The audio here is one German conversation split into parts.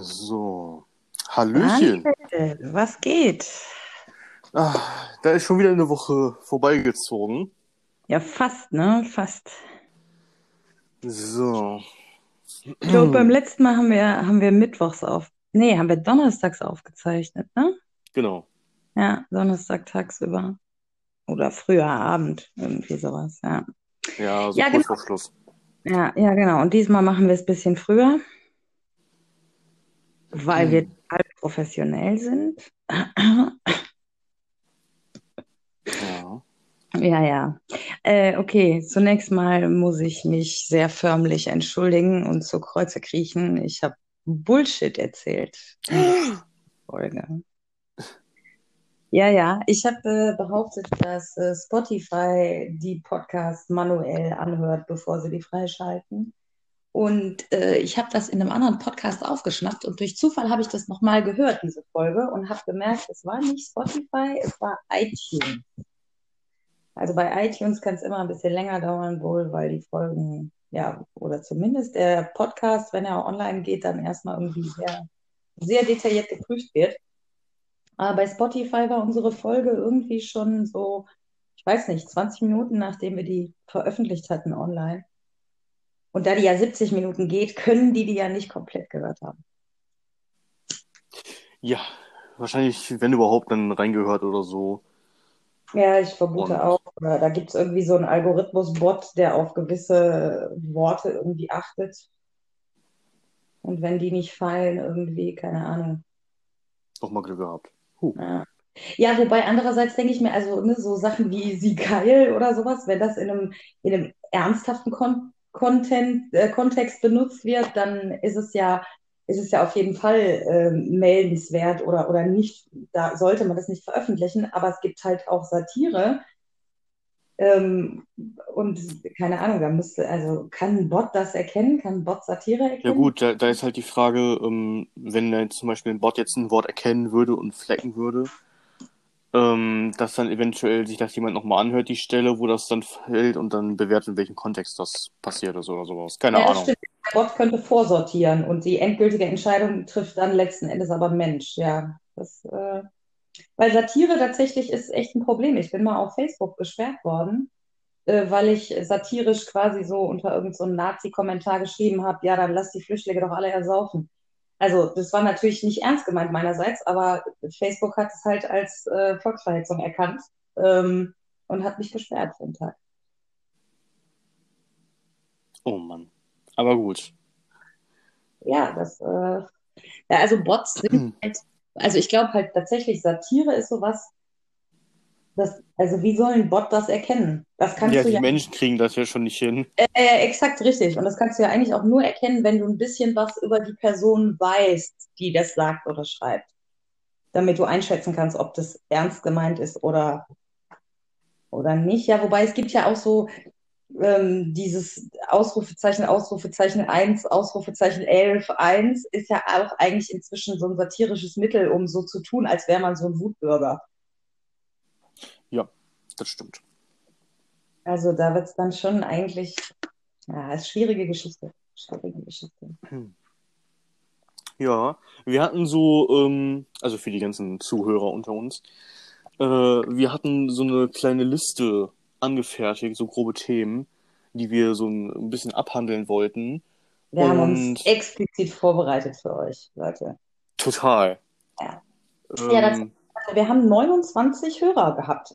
So. Hallöchen. Was geht? Ah, da ist schon wieder eine Woche vorbeigezogen. Ja, fast, ne? Fast. So. Ich glaube, beim letzten Mal haben wir, haben wir mittwochs auf. Nee, haben wir donnerstags aufgezeichnet, ne? Genau. Ja, Donnerstag tagsüber. Oder früher Abend, irgendwie sowas, ja. Ja, so Ja, kurz genau. vor Schluss. Ja, ja, genau. Und diesmal machen wir es ein bisschen früher, weil wir total professionell sind. Ja. Ja, ja. Äh, okay, zunächst mal muss ich mich sehr förmlich entschuldigen und zu Kreuze kriechen. Ich habe Bullshit erzählt der Folge. Ja, ja, ich habe äh, behauptet, dass äh, Spotify die Podcasts manuell anhört, bevor sie die freischalten. Und äh, ich habe das in einem anderen Podcast aufgeschnappt und durch Zufall habe ich das nochmal gehört, diese Folge, und habe gemerkt, es war nicht Spotify, es war iTunes. Also bei iTunes kann es immer ein bisschen länger dauern, wohl, weil die Folgen, ja, oder zumindest der Podcast, wenn er online geht, dann erstmal irgendwie sehr, sehr detailliert geprüft wird. Aber bei Spotify war unsere Folge irgendwie schon so, ich weiß nicht, 20 Minuten, nachdem wir die veröffentlicht hatten online. Und da die ja 70 Minuten geht, können die die ja nicht komplett gehört haben. Ja, wahrscheinlich, wenn überhaupt, dann reingehört oder so. Ja, ich vermute Und auch. Da gibt es irgendwie so einen Algorithmus-Bot, der auf gewisse Worte irgendwie achtet. Und wenn die nicht fallen, irgendwie, keine Ahnung. nochmal Glück gehabt. Huh. Ja. Ja, wobei andererseits denke ich mir, also ne, so Sachen wie sie geil oder sowas, wenn das in einem, in einem ernsthaften Kon Content, äh, Kontext benutzt wird, dann ist es ja, ist es ja auf jeden Fall ähm, meldenswert oder, oder nicht, da sollte man das nicht veröffentlichen, aber es gibt halt auch Satire. Ähm, und keine Ahnung, da müsste, also kann ein Bot das erkennen? Kann ein Bot Satire Ja erkennen? gut, da, da ist halt die Frage, ähm, wenn jetzt zum Beispiel ein Bot jetzt ein Wort erkennen würde und flecken würde, ähm, dass dann eventuell sich das jemand nochmal anhört, die Stelle, wo das dann fällt und dann bewertet, in welchem Kontext das passiert ist oder sowas. Keine Ja, Ahnung. stimmt. Der Bot könnte vorsortieren und die endgültige Entscheidung trifft dann letzten Endes aber Mensch. Ja, das, äh, weil Satire tatsächlich ist echt ein Problem. Ich bin mal auf Facebook gesperrt worden, äh, weil ich satirisch quasi so unter irgendeinem so Nazi-Kommentar geschrieben habe, ja, dann lass die Flüchtlinge doch alle ersaufen. Also das war natürlich nicht ernst gemeint meinerseits, aber Facebook hat es halt als äh, Volksverhetzung erkannt ähm, und hat mich gesperrt für den Tag. Oh Mann. Aber gut. Ja, das, äh, ja, also Bots sind halt, also ich glaube halt tatsächlich, Satire ist sowas, das, also wie soll ein Bot das erkennen? Das kannst Ja, du die ja, Menschen kriegen das ja schon nicht hin. äh, exakt richtig. Und das kannst du ja eigentlich auch nur erkennen, wenn du ein bisschen was über die Person weißt, die das sagt oder schreibt. Damit du einschätzen kannst, ob das ernst gemeint ist oder, oder nicht. Ja, wobei es gibt ja auch so ähm, dieses Ausrufezeichen, Ausrufezeichen 1, Ausrufezeichen 11, 1 ist ja auch eigentlich inzwischen so ein satirisches Mittel, um so zu tun, als wäre man so ein Wutbürger. Das stimmt. Also da wird es dann schon eigentlich, ja, ist schwierige Geschichte. Schwierige Geschichte. Ja, wir hatten so, ähm, also für die ganzen Zuhörer unter uns, äh, wir hatten so eine kleine Liste angefertigt, so grobe Themen, die wir so ein, bisschen abhandeln wollten. Wir haben uns Und explizit vorbereitet für euch, Leute. total. Ja. Ja, das, Ähm, also wir haben 29 Hörer gehabt,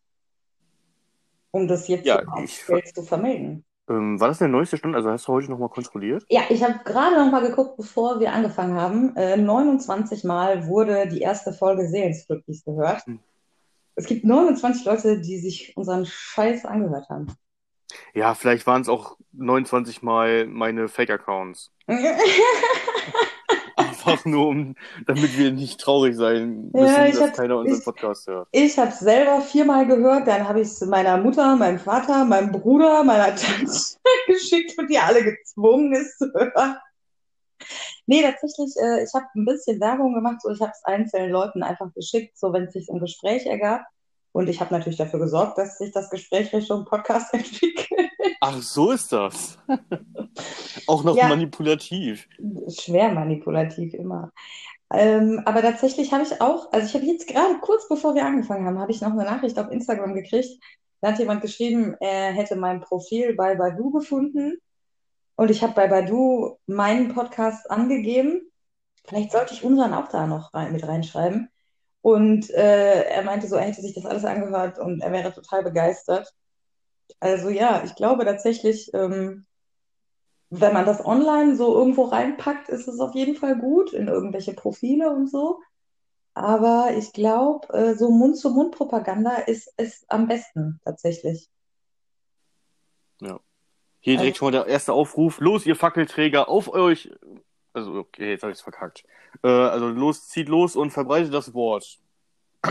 um das jetzt ja, ich, zu vermelden. ähm, war das der neueste Stand? Also hast du heute nochmal kontrolliert? Ja, ich habe gerade noch mal geguckt, bevor wir angefangen haben. Äh, 29 Mal wurde die erste Folge Seelenstriptease gehört. Hm. Es gibt 29 Leute, die sich unseren Scheiß angehört haben. Ja, vielleicht waren es auch 29 Mal meine Fake-Accounts. Einfach nur, um, damit wir nicht traurig sein müssen, Ja, ich dass habe keiner unseren ich, Podcast hört. ich hab's selber viermal gehört, dann habe ich es meiner Mutter, meinem Vater, meinem Bruder, meiner Tante geschickt und die alle gezwungen, es zu hören. Nee, tatsächlich, äh, ich habe ein bisschen Werbung gemacht, so ich habe es einzelnen Leuten einfach geschickt, so wenn es sich im Gespräch ergab. Und ich habe natürlich dafür gesorgt, dass sich das Gespräch Richtung Podcast entwickelt. Ach, so ist das. Auch noch Ja. manipulativ. Schwer manipulativ immer. Ähm, aber tatsächlich habe ich auch, also ich habe jetzt gerade kurz bevor wir angefangen haben, habe ich noch eine Nachricht auf Instagram gekriegt. Da hat jemand geschrieben, er hätte mein Profil bei Badu gefunden und ich habe bei Badu meinen Podcast angegeben. Vielleicht sollte ich unseren auch da noch rein, mit reinschreiben. Und äh, er meinte so, er hätte sich das alles angehört und er wäre total begeistert. Also ja, ich glaube tatsächlich, ähm, wenn man das online so irgendwo reinpackt, ist es auf jeden Fall gut in irgendwelche Profile und so. Aber ich glaube, äh, so Mund-zu-Mund-Propaganda ist, ist am besten tatsächlich. Ja. Hier direkt schon mal der erste Aufruf. Los, ihr Fackelträger, auf euch. Also, okay, jetzt habe ich es verkackt. Äh, also, los, zieht los und verbreitet das Wort.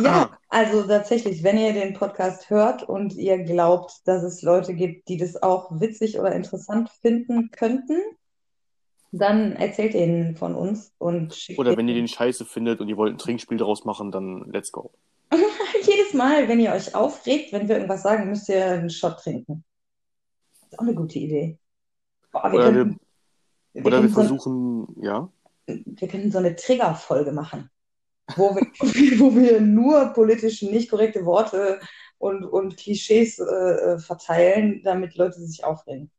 Ja, also tatsächlich, wenn ihr den Podcast hört und ihr glaubt, dass es Leute gibt, die das auch witzig oder interessant finden könnten, dann erzählt ihnen von uns und schickt Oder wenn ihr den scheiße findet und ihr wollt ein Trinkspiel daraus machen, dann let's go. Jedes Mal, wenn ihr euch aufregt, wenn wir irgendwas sagen, müsst ihr einen Shot trinken. Ist auch eine gute Idee. Boah, wir Oder wir, wir oder wir könnten so, versuchen, ja. wir könnten so eine Triggerfolge machen, wo wir, wo wir nur politisch nicht korrekte Worte und, und Klischees äh, äh, verteilen, damit Leute sich aufregen.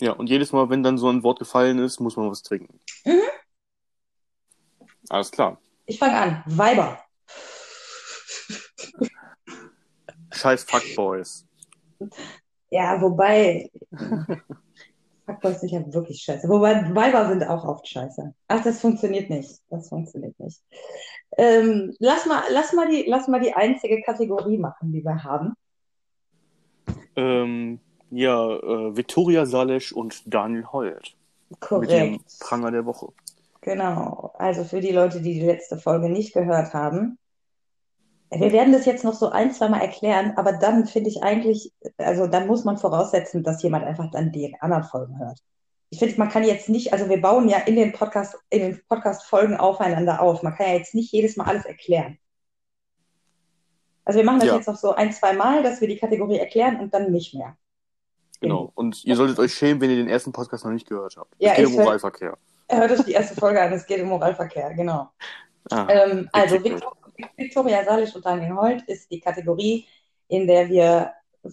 Ja, und jedes Mal, wenn dann so ein Wort gefallen ist, muss man was trinken. Mhm. Alles klar. Ich fange an. Weiber. Scheiß Fuckboys. Ja, wobei. Fuckboys sind ja wirklich scheiße. Wobei Weiber sind auch oft scheiße. Ach, das funktioniert nicht. Das funktioniert nicht. Ähm, lass mal, lass mal die, lass mal die einzige Kategorie machen, die wir haben. Ähm, ja, äh, Viktoria Salesch und Daniel Holt. Mit dem Korrekt. Pranger der Woche. Genau. Also für die Leute, die die letzte Folge nicht gehört haben. Wir werden das jetzt noch so ein, zwei Mal erklären, aber dann finde ich eigentlich, also dann muss man voraussetzen, dass jemand einfach dann die anderen Folgen hört. Ich finde, man kann jetzt nicht, also wir bauen ja in den Podcast, in den Podcast-Folgen aufeinander auf. Man kann ja jetzt nicht jedes Mal alles erklären. Also wir machen das Ja. jetzt noch so ein, zwei Mal, dass wir die Kategorie erklären und dann nicht mehr. Genau. Und ihr solltet euch schämen, wenn ihr den ersten Podcast noch nicht gehört habt. Ja, es geht um hör- Oralverkehr. Hört euch die erste Folge an, es geht um Moralverkehr, genau. Ah, Ähm, also Victor, Victoria Salisch und Daniel Holt ist die Kategorie, in der wir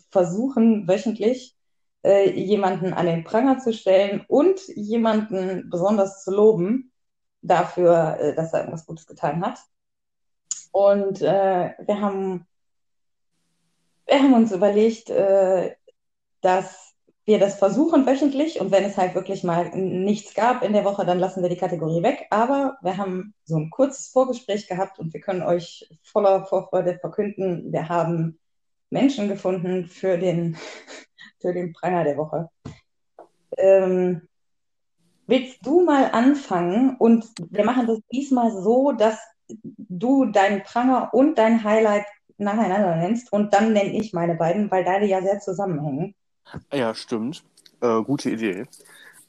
versuchen, wöchentlich äh, jemanden an den Pranger zu stellen und jemanden besonders zu loben dafür, äh, dass er irgendwas Gutes getan hat. Und äh, wir haben, wir haben uns überlegt, äh, dass wir das versuchen wöchentlich und wenn es halt wirklich mal nichts gab in der Woche, dann lassen wir die Kategorie weg. Aber wir haben so ein kurzes Vorgespräch gehabt und wir können euch voller Vorfreude verkünden, wir haben Menschen gefunden für den, für den Pranger der Woche. Ähm, willst du mal anfangen? Und wir machen das diesmal so, dass du deinen Pranger und dein Highlight nacheinander nennst und dann nenne ich meine beiden, weil deine ja sehr zusammenhängen. Ja, stimmt. Äh, gute Idee.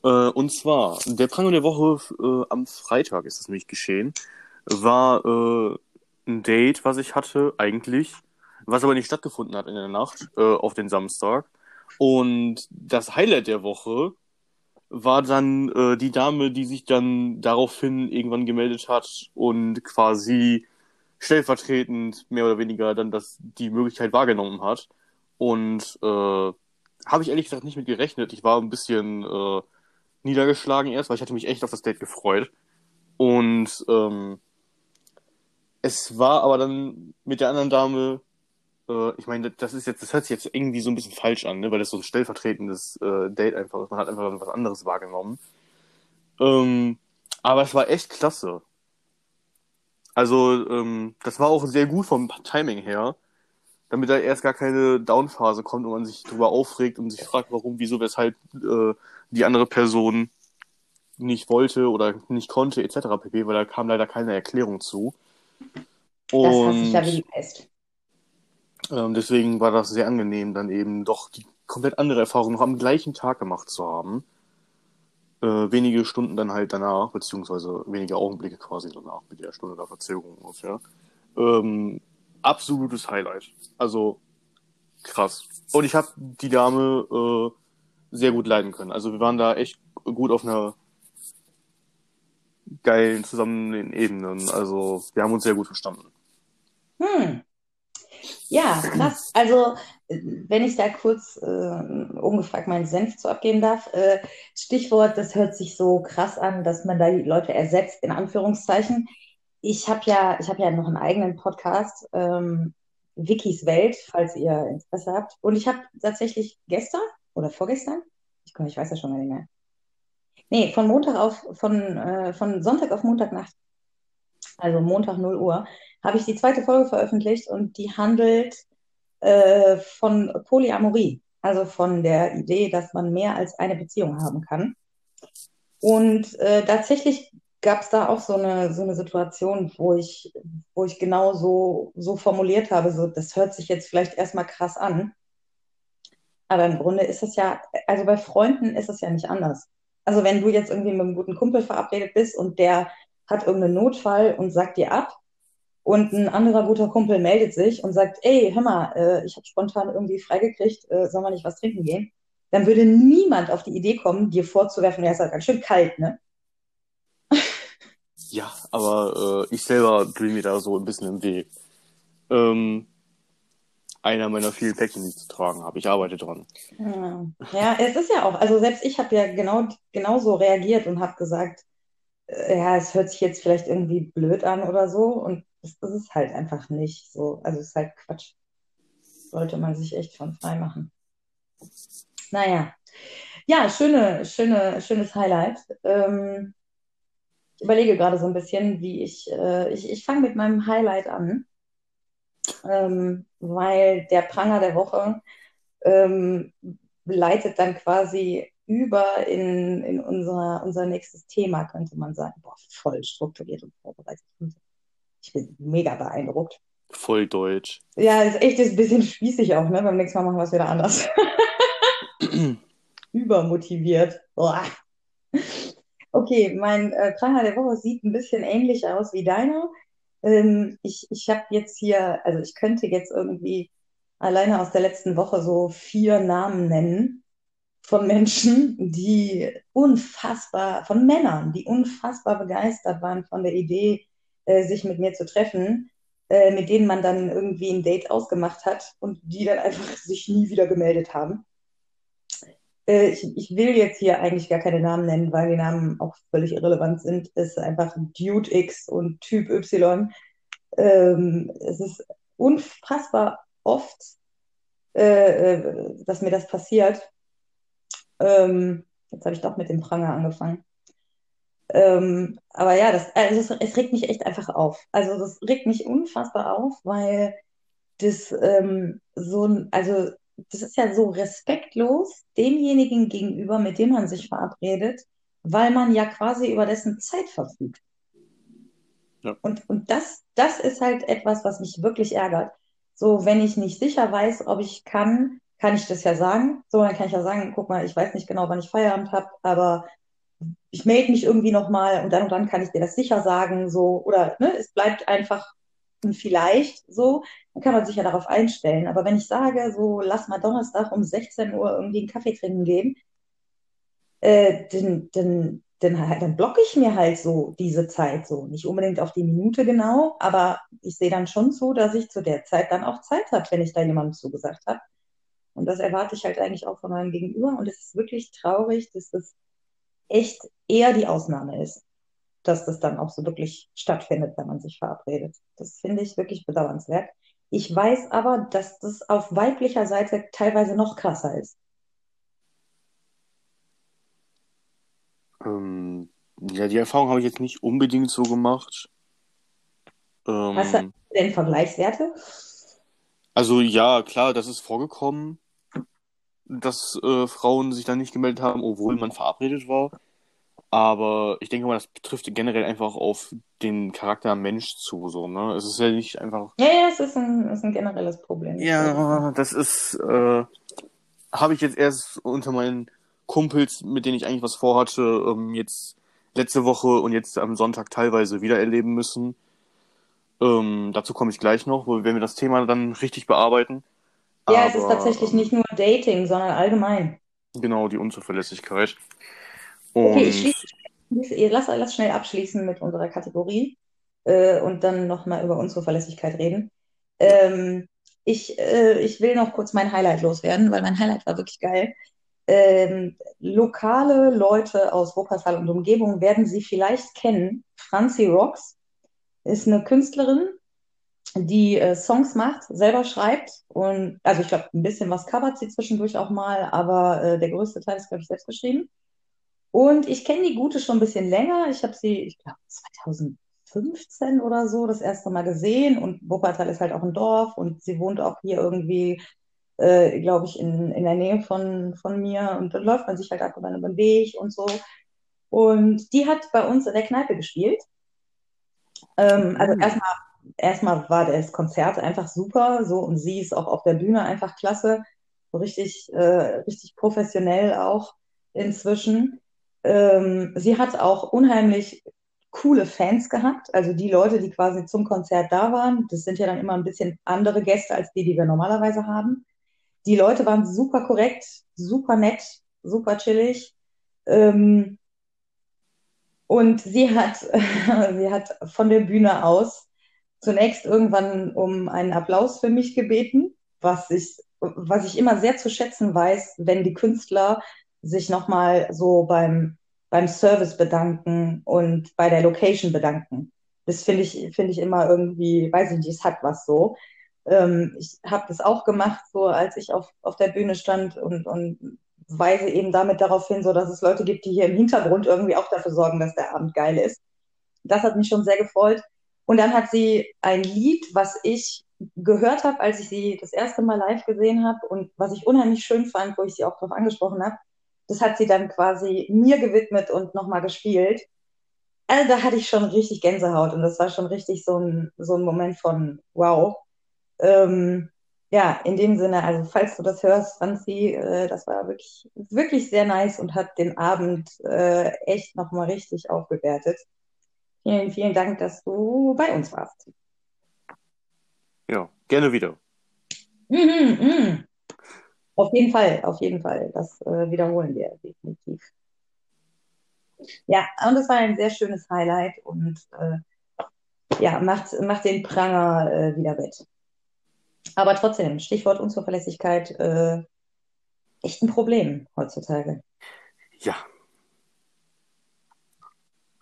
Äh, und zwar, der Pranger der Woche äh, am Freitag ist das nämlich geschehen, war äh, ein Date, was ich hatte, eigentlich, was aber nicht stattgefunden hat in der Nacht, äh, auf den Samstag. Und das Highlight der Woche war dann äh, die Dame, die sich dann daraufhin irgendwann gemeldet hat und quasi stellvertretend mehr oder weniger dann das, die Möglichkeit wahrgenommen hat. Und äh, habe ich ehrlich gesagt nicht mit gerechnet. Ich war ein bisschen äh, niedergeschlagen erst, weil ich hatte mich echt auf das Date gefreut. Und ähm, es war aber dann mit der anderen Dame, äh, ich meine, das ist jetzt, das hört sich jetzt irgendwie so ein bisschen falsch an, ne? weil das so ein stellvertretendes äh, Date einfach ist. Man hat einfach was anderes wahrgenommen. Ähm, aber es war echt klasse. Also, ähm, das war auch sehr gut vom Timing her, damit da erst gar keine Downphase kommt und man sich drüber aufregt und sich fragt, warum, wieso, weshalb äh, die andere Person nicht wollte oder nicht konnte, etc. pp, weil da kam leider keine Erklärung zu. Das hasse ich Und ja wie die Pest. ähm, deswegen war das sehr angenehm, dann eben doch die komplett andere Erfahrung noch am gleichen Tag gemacht zu haben. Äh, wenige Stunden dann halt danach, beziehungsweise wenige Augenblicke quasi danach, mit der Stunde der Verzögerung ungefähr. Ähm, absolutes Highlight. Also krass. Und ich habe die Dame äh, sehr gut leiden können. Also wir waren da echt gut auf einer geilen zusammen Ebenen. Also wir haben uns sehr gut verstanden. Hm. Ja, krass. Also, wenn ich da kurz äh, ungefragt meinen Senf zu abgeben darf, äh, Stichwort, das hört sich so krass an, dass man da die Leute ersetzt, in Anführungszeichen. Ich habe ja, ich habe ja noch einen eigenen Podcast, ähm, Wikis Welt, falls ihr Interesse habt. Und ich habe tatsächlich gestern oder vorgestern, ich, ich weiß ja schon mal nicht mehr. Nee, von Montag auf, von, äh, von Sonntag auf Montagnacht, also Montag 0 Uhr, habe ich die zweite Folge veröffentlicht und die handelt äh, von Polyamorie, also von der Idee, dass man mehr als eine Beziehung haben kann. Und äh, tatsächlich gab es da auch so eine, so eine Situation, wo ich, wo ich genau so, so formuliert habe, so, das hört sich jetzt vielleicht erstmal krass an. Aber im Grunde ist es ja, also bei Freunden ist es ja nicht anders. Also wenn du jetzt irgendwie mit einem guten Kumpel verabredet bist und der hat irgendeinen Notfall und sagt dir ab, und ein anderer guter Kumpel meldet sich und sagt, ey, hör mal, äh, ich habe spontan irgendwie freigekriegt, äh, soll man nicht was trinken gehen? Dann würde niemand auf die Idee kommen, dir vorzuwerfen, ja, ist halt ganz schön kalt, ne? Ja, aber äh, ich selber drehe mir da so ein bisschen im Weg. Ähm, einer meiner vielen Päckchen, die ich zu tragen habe. Ich arbeite dran. Ja. es ist ja auch, also selbst ich habe ja genau genauso reagiert und habe gesagt, äh, ja, es hört sich jetzt vielleicht irgendwie blöd an oder so. Und das ist halt einfach nicht so. Also es ist halt Quatsch. Sollte man sich echt von frei machen. Naja. Ja, schöne, schöne, schönes Highlight. Ähm, ich überlege gerade so ein bisschen, wie ich, äh, ich, ich fange mit meinem Highlight an, ähm, weil der Pranger der Woche ähm, leitet dann quasi über in, in unser, unser nächstes Thema, könnte man sagen. Boah, voll strukturiert und vorbereitet. Ich bin mega beeindruckt. Voll deutsch. Ja, ist echt ist ein bisschen spießig auch, ne? Beim nächsten Mal machen wir es wieder anders. Übermotiviert. Boah. Okay, mein äh, Pranger der Woche sieht ein bisschen ähnlich aus wie deiner. Ähm, ich ich habe jetzt hier, also ich könnte jetzt irgendwie alleine aus der letzten Woche so vier Namen nennen von Menschen, die unfassbar, von Männern, die unfassbar begeistert waren von der Idee, äh, sich mit mir zu treffen, äh, mit denen man dann irgendwie ein Date ausgemacht hat und die dann einfach sich nie wieder gemeldet haben. Äh, ich, ich, will jetzt hier eigentlich gar keine Namen nennen, weil die Namen auch völlig irrelevant sind. Es ist einfach Dude X und Typ Y. Ähm, es ist unfassbar oft, äh, äh, dass mir das passiert. Ähm, jetzt habe ich doch mit dem Pranger angefangen. Ähm, aber ja, das, also es, es, regt mich echt einfach auf. Also das regt mich unfassbar auf, weil das ähm, so, also das ist ja so respektlos demjenigen gegenüber, mit dem man sich verabredet, weil man ja quasi über dessen Zeit verfügt. Ja. Und, und das, das ist halt etwas, was mich wirklich ärgert. So, wenn ich nicht sicher weiß, ob ich kann, kann ich das ja sagen. So, dann kann ich ja sagen, guck mal, ich weiß nicht genau, wann ich Feierabend habe, aber ich melde mich irgendwie nochmal und dann und dann kann ich dir das sicher sagen, so, oder ne, es bleibt einfach ein vielleicht so, kann man sich ja darauf einstellen. Aber wenn ich sage, so, lass mal Donnerstag um 16 Uhr irgendwie einen Kaffee trinken gehen, äh, dann, dann, dann, dann blocke ich mir halt so diese Zeit so. Nicht unbedingt auf die Minute genau, aber ich sehe dann schon so, dass ich zu der Zeit dann auch Zeit habe, wenn ich da jemandem zugesagt habe. Und das erwarte ich halt eigentlich auch von meinem Gegenüber. Und es ist wirklich traurig, dass das echt eher die Ausnahme ist, dass das dann auch so wirklich stattfindet, wenn man sich verabredet. Das finde ich wirklich bedauernswert. Ich weiß aber, dass das auf weiblicher Seite teilweise noch krasser ist. Ähm, ja, die Erfahrung habe ich jetzt nicht unbedingt so gemacht. Ähm, Hast du denn Vergleichswerte? Also ja, klar, das ist vorgekommen dass äh, Frauen sich dann nicht gemeldet haben, obwohl man verabredet war. Aber ich denke mal, das betrifft generell einfach auf den Charakter Mensch zu, so, ne? Es ist ja nicht einfach. Ja, ja, es ist ein, ist ein generelles Problem. Ja, das ist, äh, habe ich jetzt erst unter meinen Kumpels, mit denen ich eigentlich was vorhatte, ähm, jetzt letzte Woche und jetzt am Sonntag teilweise wieder erleben müssen. Ähm, dazu komme ich gleich noch, wenn wir das Thema dann richtig bearbeiten. Ja, es ist Aber tatsächlich ähm, nicht nur Dating, sondern allgemein. genau die Unzuverlässigkeit. Okay, ich schließe, ihr lass, lass schnell abschließen mit unserer Kategorie äh, und dann nochmal über Unzuverlässigkeit reden. Ähm, ich, äh, ich will noch kurz mein Highlight loswerden, weil mein Highlight war wirklich geil. Ähm, lokale Leute aus Wuppertal und Umgebung werden sie vielleicht kennen. Franzi Rocks ist eine Künstlerin, die äh, Songs macht, selber schreibt und also ich glaube, ein bisschen was covert sie zwischendurch auch mal, aber äh, der größte Teil ist, glaube ich, selbst geschrieben. Und ich kenne die Gute schon ein bisschen länger. Ich habe sie, ich glaube, 2015 oder so das erste Mal gesehen. Und Wuppertal ist halt auch ein Dorf und sie wohnt auch hier irgendwie, äh, glaube ich, in, in der Nähe von, von mir. Und dann läuft man sich halt einfach dann über den Weg und so. Und die hat bei uns in der Kneipe gespielt. Ähm, also uh, erstmal, erstmal war das Konzert einfach super, so und sie ist auch auf der Bühne einfach klasse, so richtig, äh, richtig professionell auch inzwischen. Ähm, sie hat auch unheimlich coole Fans gehabt, also die Leute, die quasi zum Konzert da waren. Das sind ja dann immer ein bisschen andere Gäste als die, die wir normalerweise haben. Die Leute waren super korrekt, super nett, super chillig. Ähm, und sie hat, sie hat von der Bühne aus zunächst irgendwann um einen Applaus für mich gebeten, was ich, was ich immer sehr zu schätzen weiß, wenn die Künstler sich nochmal so beim, beim Service bedanken und bei der Location bedanken. Das finde ich, finde ich immer irgendwie, weiß ich nicht, es hat was so. Ähm, ich habe das auch gemacht, so als ich auf, auf der Bühne stand und, und weise eben damit darauf hin, so dass es Leute gibt, die hier im Hintergrund irgendwie auch dafür sorgen, dass der Abend geil ist. Das hat mich schon sehr gefreut. Und dann hat sie ein Lied, was ich gehört habe, als ich sie das erste Mal live gesehen habe und was ich unheimlich schön fand, wo ich sie auch darauf angesprochen habe. Das hat sie dann quasi mir gewidmet und nochmal gespielt. Also da hatte ich schon richtig Gänsehaut und das war schon richtig so ein, so ein Moment von wow. Ähm, ja, in dem Sinne, also falls du das hörst, Franzi, äh, das war wirklich, wirklich sehr nice und hat den Abend äh, echt nochmal richtig aufgewertet. Vielen, vielen Dank, dass du bei uns warst. ja, gerne wieder. Mhm, mhm. Auf jeden Fall, auf jeden Fall. Das äh, wiederholen wir definitiv. Ja, und es war ein sehr schönes Highlight und äh, ja, macht, macht den Pranger äh, wieder wett. Aber trotzdem, Stichwort Unzuverlässigkeit, äh, echt ein Problem heutzutage. Ja.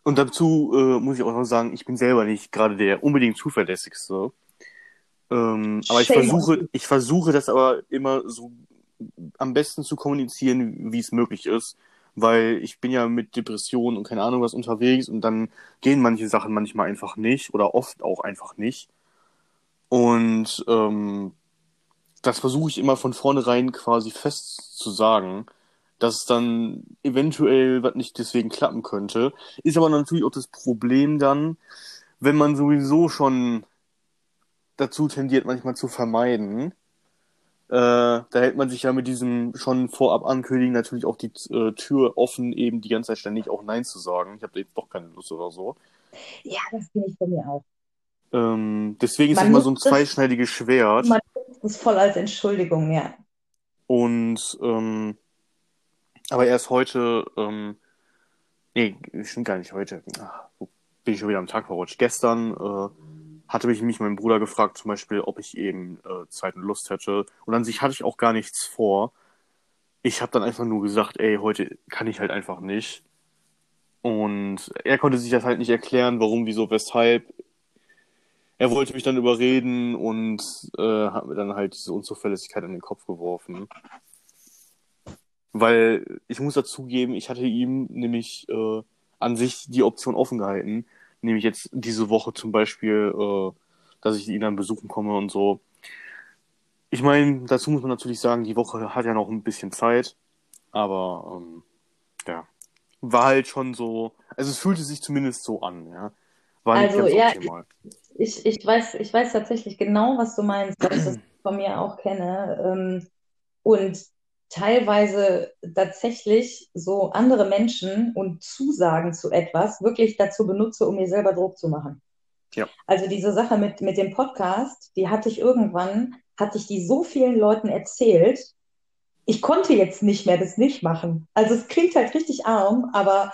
Und dazu äh, muss ich auch noch sagen, ich bin selber nicht gerade der unbedingt zuverlässigste. Ähm, aber ich versuche, ich versuche das aber immer so am besten zu kommunizieren, wie es möglich ist. Weil ich bin ja mit Depressionen und keine Ahnung was unterwegs und dann gehen manche Sachen manchmal einfach nicht oder oft auch einfach nicht. Und ähm, das versuche ich immer von vornherein quasi fest zu sagen, dass dann eventuell was nicht deswegen klappen könnte. Ist aber natürlich auch das Problem dann, wenn man sowieso schon dazu tendiert, manchmal zu vermeiden. Äh, da hält man sich ja mit diesem schon vorab ankündigen natürlich auch die äh, Tür offen, eben die ganze Zeit ständig auch Nein zu sagen. Ich habe jetzt doch keine Lust oder so. Ja, das bin ich von mir auch. Ähm, deswegen ist das Man immer so ein es, zweischneidiges Schwert. man nutzt es voll als Entschuldigung, ja. Und ähm, aber erst heute, ähm, nee, stimmt gar nicht heute. Ach, bin ich schon wieder am Tag verrutscht. Gestern äh, hatte mich, mich mein Bruder gefragt, zum Beispiel, ob ich eben äh, Zeit und Lust hätte. Und an sich hatte ich auch gar nichts vor. Ich habe dann einfach nur gesagt, ey, heute kann ich halt einfach nicht. Und er konnte sich das halt nicht erklären, warum, wieso, weshalb. Er wollte mich dann überreden und äh, hat mir dann halt diese Unzuverlässigkeit in den Kopf geworfen. Weil ich muss dazugeben, ich hatte ihm nämlich äh, an sich die Option offen gehalten, nämlich jetzt diese Woche zum Beispiel, äh, dass ich ihn dann besuchen komme und so. Ich meine, dazu muss man natürlich sagen, die Woche hat ja noch ein bisschen Zeit, aber ähm, ja, war halt schon so, also es fühlte sich zumindest so an, ja. War nicht Also ganz ja, optimal. ich, ich weiß, ich weiß tatsächlich genau, was du meinst, weil ich das von mir auch kenne. Ähm, und teilweise tatsächlich so andere Menschen und Zusagen zu etwas wirklich dazu benutze, um mir selber Druck zu machen. Ja. Also diese Sache mit, mit dem Podcast, die hatte ich irgendwann, hatte ich die so vielen Leuten erzählt, ich konnte jetzt nicht mehr das nicht machen. Also es klingt halt richtig arm, aber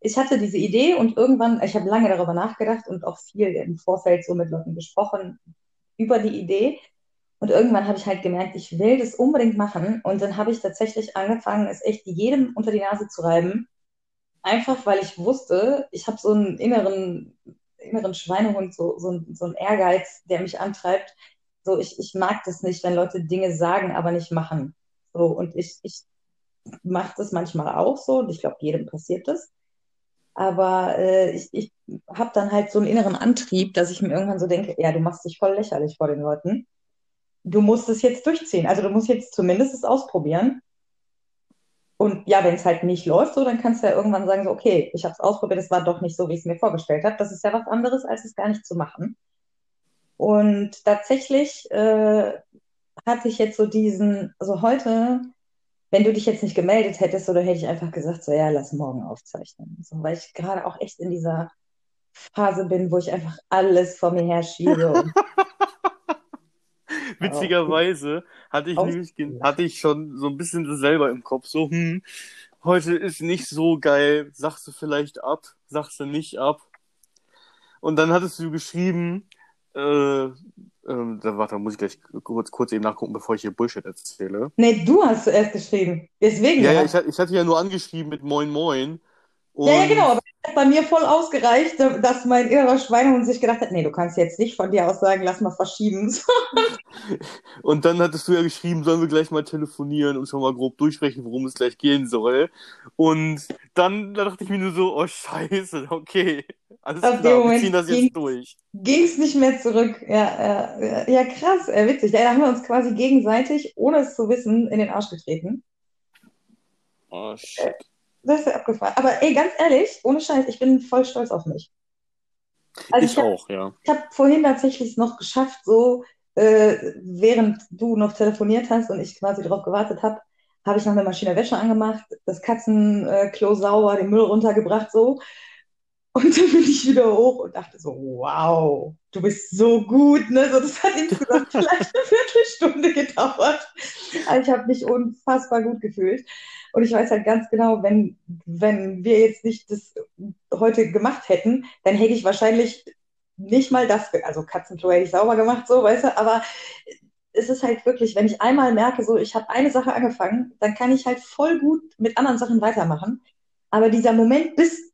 ich hatte diese Idee und irgendwann, ich habe lange darüber nachgedacht und auch viel im Vorfeld so mit Leuten gesprochen über die Idee. Und irgendwann habe ich halt gemerkt, ich will das unbedingt machen. Und dann habe ich tatsächlich angefangen, es echt jedem unter die Nase zu reiben. Einfach weil ich wusste, ich habe so einen inneren, inneren Schweinehund, so, so, so einen Ehrgeiz, der mich antreibt. So, ich, ich mag das nicht, wenn Leute Dinge sagen, aber nicht machen. So, und ich, ich mache das manchmal auch so, und ich glaube, jedem passiert das. Aber äh, ich, ich habe dann halt so einen inneren Antrieb, dass ich mir irgendwann so denke, ja, du machst dich voll lächerlich vor den Leuten. Du musst es jetzt durchziehen. Also du musst jetzt zumindest es ausprobieren. Und ja, wenn es halt nicht läuft, so, dann kannst du ja irgendwann sagen, so, okay, ich habe es ausprobiert, es war doch nicht so, wie ich es mir vorgestellt habe. Das ist ja was anderes, als es gar nicht zu machen. Und tatsächlich äh, hatte ich jetzt so diesen, also heute wenn du dich jetzt nicht gemeldet hättest, oder hätte ich einfach gesagt, so ja, lass morgen aufzeichnen. So, weil ich gerade auch echt in dieser Phase bin, wo ich einfach alles vor mir her schiebe. Witzigerweise hatte ich nämlich hatte ich schon so ein bisschen das selber im Kopf, so, hm, heute ist nicht so geil, sagst du vielleicht ab, sagst du nicht ab. Und dann hattest du geschrieben, äh, da, warte, muss ich gleich kurz, kurz eben nachgucken, bevor ich hier Bullshit erzähle. Nee, du hast zuerst geschrieben. Deswegen. Ja, ja, ich, ich hatte ja nur angeschrieben mit Moin Moin. Ja, ja, genau. Aber es hat bei mir voll ausgereicht, dass mein innerer Schweinehund sich gedacht hat, nee, du kannst jetzt nicht von dir aus sagen, lass mal verschieben. und dann hattest du ja geschrieben, sollen wir gleich mal telefonieren und schon mal grob durchsprechen, worum es gleich gehen soll. Und dann da dachte ich mir nur so, oh scheiße, okay. Alles Auf klar, wir ziehen das jetzt durch. Ging es nicht mehr zurück. Ja, ja, ja krass, äh, witzig. Da haben wir uns quasi gegenseitig, ohne es zu wissen, in den Arsch getreten. Oh, shit. Das ist ja abgefahren. Aber ey, ganz ehrlich, ohne Scheiß, ich bin voll stolz auf mich. Also ich, ich hab, auch, ja. Ich habe vorhin tatsächlich noch geschafft, so äh, während du noch telefoniert hast und ich quasi darauf gewartet habe, habe ich noch eine Maschine Wäsche angemacht, das Katzenklo sauber, den Müll runtergebracht, so. Und dann bin ich wieder hoch und dachte so, wow, du bist so gut. Ne? So, das hat insgesamt vielleicht eine Viertelstunde gedauert. Aber ich habe mich unfassbar gut gefühlt. Und ich weiß halt ganz genau, wenn, wenn wir jetzt nicht das heute gemacht hätten, dann hätte ich wahrscheinlich nicht mal das, also Katzenklo hätte ich sauber gemacht, so, weißt du, aber es ist halt wirklich, wenn ich einmal merke, so, ich habe eine Sache angefangen, dann kann ich halt voll gut mit anderen Sachen weitermachen. Aber dieser Moment, bis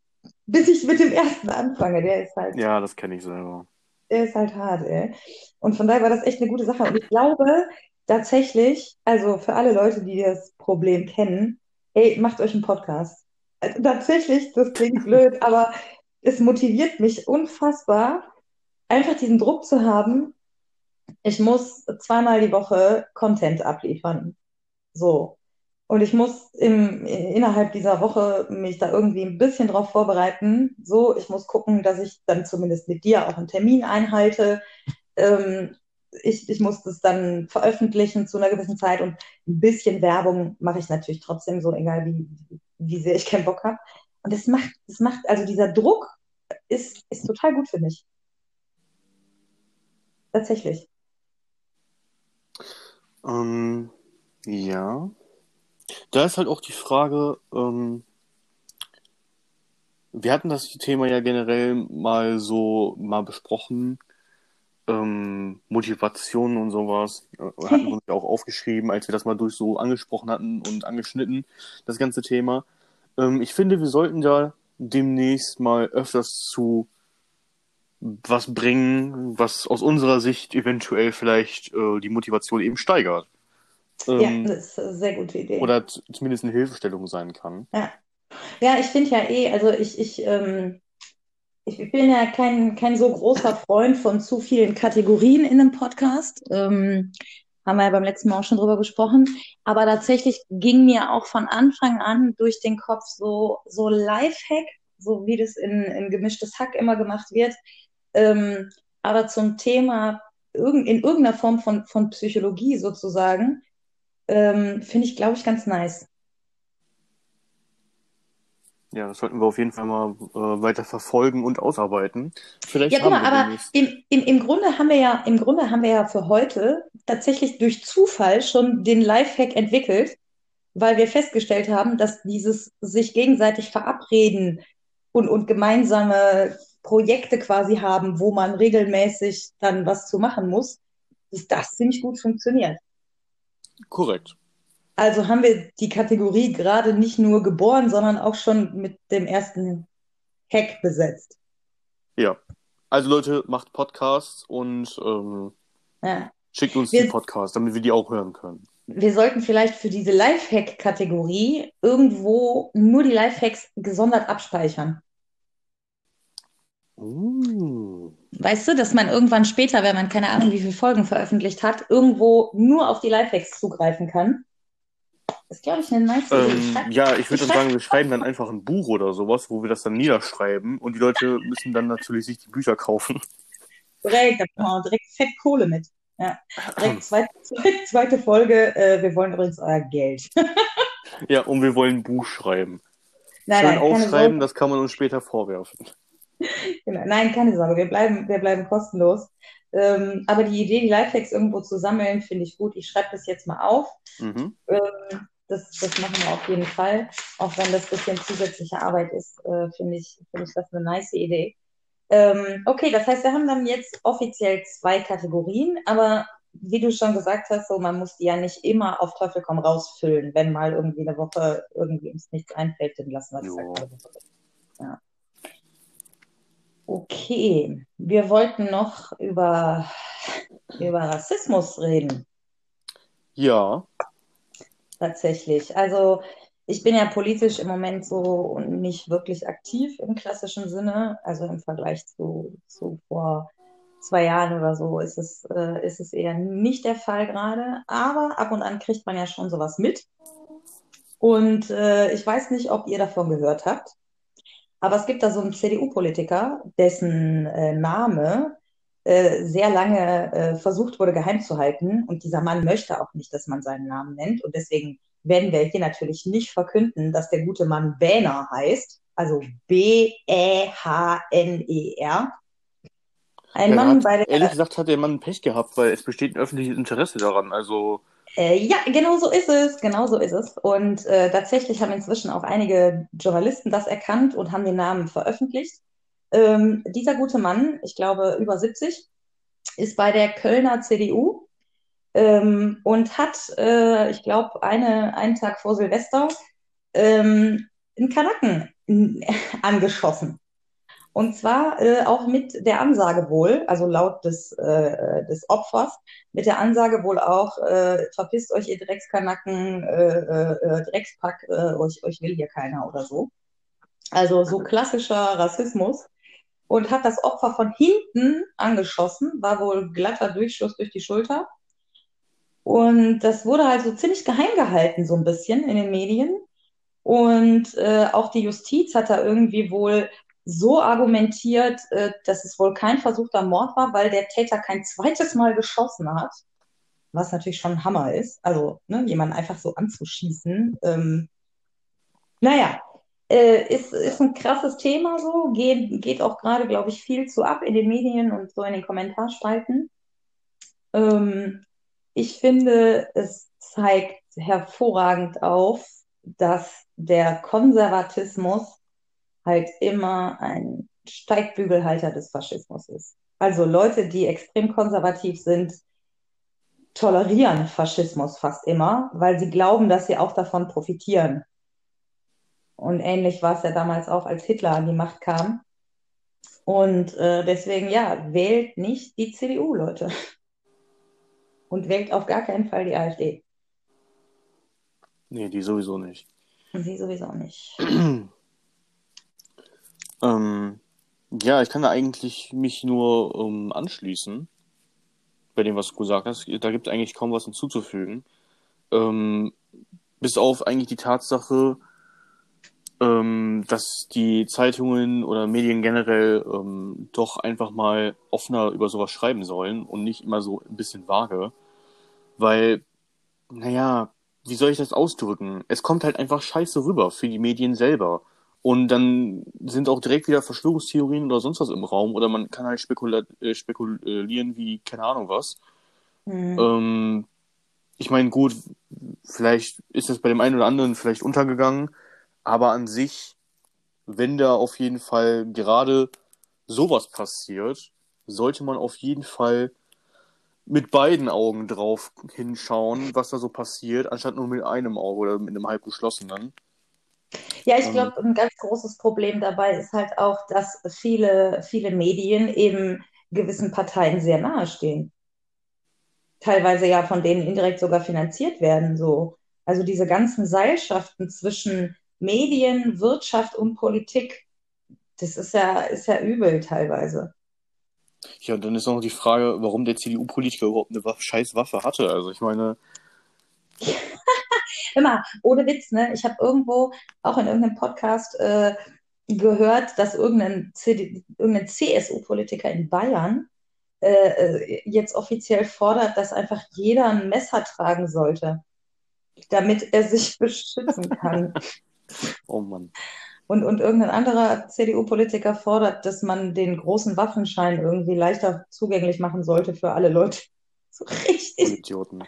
bis ich mit dem ersten anfange. Der ist halt. Ja, das kenne ich selber. Der ist halt hart, ey. Und von daher war das echt eine gute Sache. Und ich glaube tatsächlich, also für alle Leute, die das Problem kennen, ey, macht euch einen Podcast. Also, tatsächlich, das klingt blöd, aber es motiviert mich unfassbar, einfach diesen Druck zu haben, ich muss zweimal die Woche Content abliefern. So. Und ich muss im, innerhalb dieser Woche mich da irgendwie ein bisschen drauf vorbereiten. So, ich muss gucken, dass ich dann zumindest mit dir auch einen Termin einhalte. Ähm, ich, ich muss das dann veröffentlichen zu einer gewissen Zeit und ein bisschen Werbung mache ich natürlich trotzdem so, egal wie, wie sehr ich keinen Bock habe. Und das macht, das macht, also dieser Druck ist, ist total gut für mich. Tatsächlich. Ähm, ja, da ist halt auch die Frage, ähm, wir hatten das Thema ja generell mal so mal besprochen, ähm, Motivation und sowas, äh, hatten wir uns ja auch aufgeschrieben, als wir das mal durch so angesprochen hatten und angeschnitten, das ganze Thema. Ähm, ich finde, wir sollten da demnächst mal öfters zu was bringen, was aus unserer Sicht eventuell vielleicht äh, die Motivation eben steigert. Ähm, ja, das ist eine sehr gute Idee. Oder zumindest eine Hilfestellung sein kann. Ja, ja ich finde ja eh, also ich, ich, ähm, ich bin ja kein, kein so großer Freund von zu vielen Kategorien in einem Podcast. Ähm, haben wir ja beim letzten Mal auch schon drüber gesprochen. Aber tatsächlich ging mir auch von Anfang an durch den Kopf so, so Lifehack, so wie das in, in gemischtes Hack immer gemacht wird. Ähm, aber zum Thema in irgendeiner Form von, von Psychologie sozusagen, ähm, Finde ich, glaube ich, ganz nice. Ja, das sollten wir auf jeden Fall mal äh, weiter verfolgen und ausarbeiten. Vielleicht Ja, mal, aber im, im, im Grunde haben wir ja, im Grunde haben wir ja für heute tatsächlich durch Zufall schon den Lifehack entwickelt, weil wir festgestellt haben, dass dieses sich gegenseitig verabreden und, und gemeinsame Projekte quasi haben, wo man regelmäßig dann was zu machen muss, dass das ziemlich gut funktioniert. Korrekt. Also haben wir die Kategorie gerade nicht nur geboren, sondern auch schon mit dem ersten Hack besetzt. Ja. Also Leute, macht Podcasts und ähm, Ja. schickt uns Wir- die Podcasts, damit wir die auch hören können. Wir sollten vielleicht für diese Lifehack-Kategorie irgendwo nur die Lifehacks gesondert abspeichern. Uh. Weißt du, dass man irgendwann später, wenn man keine Ahnung, wie viele Folgen veröffentlicht hat, irgendwo nur auf die Lifehacks zugreifen kann. Das ist, glaube ich, eine nice. Ähm, ja, ich würde dann sagen, wir schreiben dann einfach ein Buch oder sowas, wo wir das dann niederschreiben und die Leute müssen dann natürlich sich die Bücher kaufen. Direkt, da brauchen wir direkt fett Kohle mit. Ja, direkt zweite, zweite Folge. Äh, wir wollen übrigens euer Geld. Ja, und wir wollen ein Buch schreiben. Nein, Schön nein, keine aufschreiben, das kann man uns später vorwerfen. Genau. Nein, keine Sorge, wir bleiben, wir bleiben kostenlos. Ähm, aber die Idee, die Lifehacks irgendwo zu sammeln, finde ich gut. Ich schreibe das jetzt mal auf. Mhm. Ähm, das, das machen wir auf jeden Fall. Auch wenn das ein bisschen zusätzliche Arbeit ist, äh, finde ich, finde ich das eine nice Idee. Ähm, okay, das heißt, wir haben dann jetzt offiziell zwei Kategorien, aber wie du schon gesagt hast, so, man muss die ja nicht immer auf Teufel komm raus füllen. Wenn mal irgendwie eine Woche irgendwie uns nichts einfällt, dann lassen wir das halt. Ja. Okay, wir wollten noch über, über Rassismus reden. Ja, Tatsächlich. Also ich bin ja politisch im Moment so nicht wirklich aktiv im klassischen Sinne. Also im Vergleich zu, zu vor zwei Jahren oder so ist es, äh, ist es eher nicht der Fall gerade. Aber ab und an kriegt man ja schon sowas mit. Und äh, ich weiß nicht, ob ihr davon gehört habt. Aber es gibt da so einen CDU-Politiker, dessen äh, Name sehr lange äh, versucht wurde geheim zu halten. Und dieser Mann möchte auch nicht, dass man seinen Namen nennt. Und deswegen werden wir hier natürlich nicht verkünden, dass der gute Mann Bähner heißt. Also B-E-H-N-E-R. Ein Ja, Mann hat, bei der, ehrlich gesagt hat der Mann Pech gehabt, weil es besteht ein öffentliches Interesse daran. Also, Äh, ja, genau so ist es, genau so ist es. Und äh, tatsächlich haben inzwischen auch einige Journalisten das erkannt und haben den Namen veröffentlicht. Ähm, dieser gute Mann, ich glaube über 70, ist bei der Kölner CDU ähm, und hat, äh, ich glaube, eine, einen Tag vor Silvester ähm, einen Kanaken äh, angeschossen. Und zwar äh, auch mit der Ansage wohl, also laut des, äh, des Opfers, mit der Ansage wohl auch, äh, verpisst euch ihr Dreckskanacken, äh, äh, Dreckspack, äh, euch, euch will hier keiner oder so. Also so klassischer Rassismus. Und hat das Opfer von hinten angeschossen, war wohl glatter Durchschuss durch die Schulter. Und das wurde halt so ziemlich geheim gehalten, so ein bisschen in den Medien. Und äh, auch die Justiz hat da irgendwie wohl so argumentiert, äh, dass es wohl kein versuchter Mord war, weil der Täter kein zweites Mal geschossen hat. Was natürlich schon ein Hammer ist. Also, ne, jemanden einfach so anzuschießen. Ähm, naja, äh, ist, ist ein krasses Thema so. Geht, geht auch gerade, glaube ich, viel zu ab in den Medien und so in den Kommentarspalten. Ähm, ich finde, es zeigt hervorragend auf, dass der Konservatismus halt immer ein Steigbügelhalter des Faschismus ist. Also Leute, die extrem konservativ sind, tolerieren Faschismus fast immer, weil sie glauben, dass sie auch davon profitieren. Und ähnlich war es ja damals auch, als Hitler an die Macht kam. Und äh, deswegen, ja, wählt nicht die CDU, Leute. Und wählt auf gar keinen Fall die AfD. nee, die sowieso nicht. Sie sowieso nicht. Ähm, ja, ich kann da eigentlich mich nur ähm, anschließen bei dem, was du gesagt hast. Da gibt es eigentlich kaum was hinzuzufügen. Ähm, bis auf eigentlich die Tatsache, ähm, dass die Zeitungen oder Medien generell ähm, doch einfach mal offener über sowas schreiben sollen und nicht immer so ein bisschen vage. Weil, naja, wie soll ich das ausdrücken? Es kommt halt einfach scheiße rüber für die Medien selber. Und dann sind auch direkt wieder Verschwörungstheorien oder sonst was im Raum. Oder man kann halt spekula äh, spekulieren wie, keine Ahnung was. Mhm. Ähm, ich meine, gut, vielleicht ist das bei dem einen oder anderen vielleicht untergegangen, aber an sich, wenn da auf jeden Fall gerade sowas passiert, sollte man auf jeden Fall mit beiden Augen drauf hinschauen, was da so passiert, anstatt nur mit einem Auge oder mit einem halb geschlossenen. Ja, ich glaube, ein ganz großes Problem dabei ist halt auch, dass viele, viele Medien eben gewissen Parteien sehr nahestehen. Teilweise ja von denen indirekt sogar finanziert werden. So. Also diese ganzen Seilschaften zwischen Medien, Wirtschaft und Politik, das ist ja, ist ja übel teilweise. Ja, dann ist noch die Frage, warum der CDU-Politiker überhaupt eine Waffe, scheiß Waffe hatte. Also ich meine. Immer, ohne Witz, ne? Ich habe irgendwo, auch in irgendeinem Podcast, äh, gehört, dass irgendein, irgendein CSU-Politiker in Bayern äh, äh, jetzt offiziell fordert, dass einfach jeder ein Messer tragen sollte, damit er sich beschützen kann. Oh Mann. Und, und irgendein anderer CDU-Politiker fordert, dass man den großen Waffenschein irgendwie leichter zugänglich machen sollte für alle Leute. So richtig. Idioten.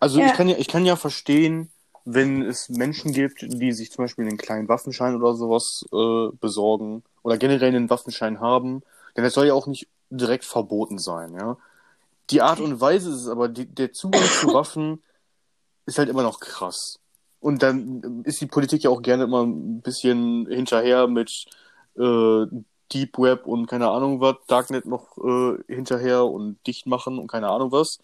Also ja. ich, kann ja, ich kann ja verstehen, wenn es Menschen gibt, die sich zum Beispiel einen kleinen Waffenschein oder sowas äh, besorgen oder generell einen Waffenschein haben, denn das soll ja auch nicht direkt verboten sein, ja. Die Art und Weise ist es aber, die, der Zugang zu Waffen ist halt immer noch krass. Und dann ist die Politik ja auch gerne immer ein bisschen hinterher mit äh, Deep Web und keine Ahnung was, Darknet noch äh, hinterher und dicht machen und keine Ahnung was.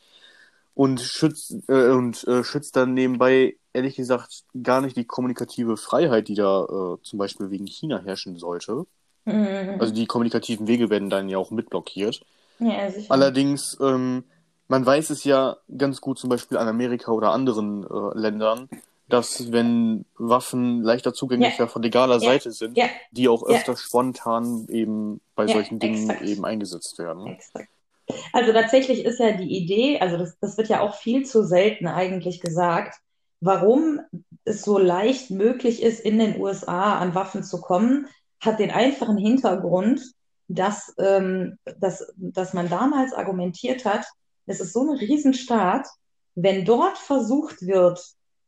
Und schützt, äh, und äh, schützt dann nebenbei, ehrlich gesagt, gar nicht die kommunikative Freiheit, die da äh, zum Beispiel wegen China herrschen sollte. Mhm. Also die kommunikativen Wege werden dann ja auch mitblockiert. Ja, sicher. Allerdings, ähm, man weiß es ja ganz gut zum Beispiel an Amerika oder anderen äh, Ländern, dass wenn Waffen leichter zugänglicher ja. von legaler ja. Seite sind, ja. die auch öfter spontan eben bei solchen Dingen exakt. eben eingesetzt werden. Exakt. Also tatsächlich ist ja die Idee, also das, das wird ja auch viel zu selten eigentlich gesagt, warum es so leicht möglich ist, in den USA an Waffen zu kommen, hat den einfachen Hintergrund, dass, ähm, dass, dass man damals argumentiert hat, es ist so ein Riesenstaat, wenn dort versucht wird,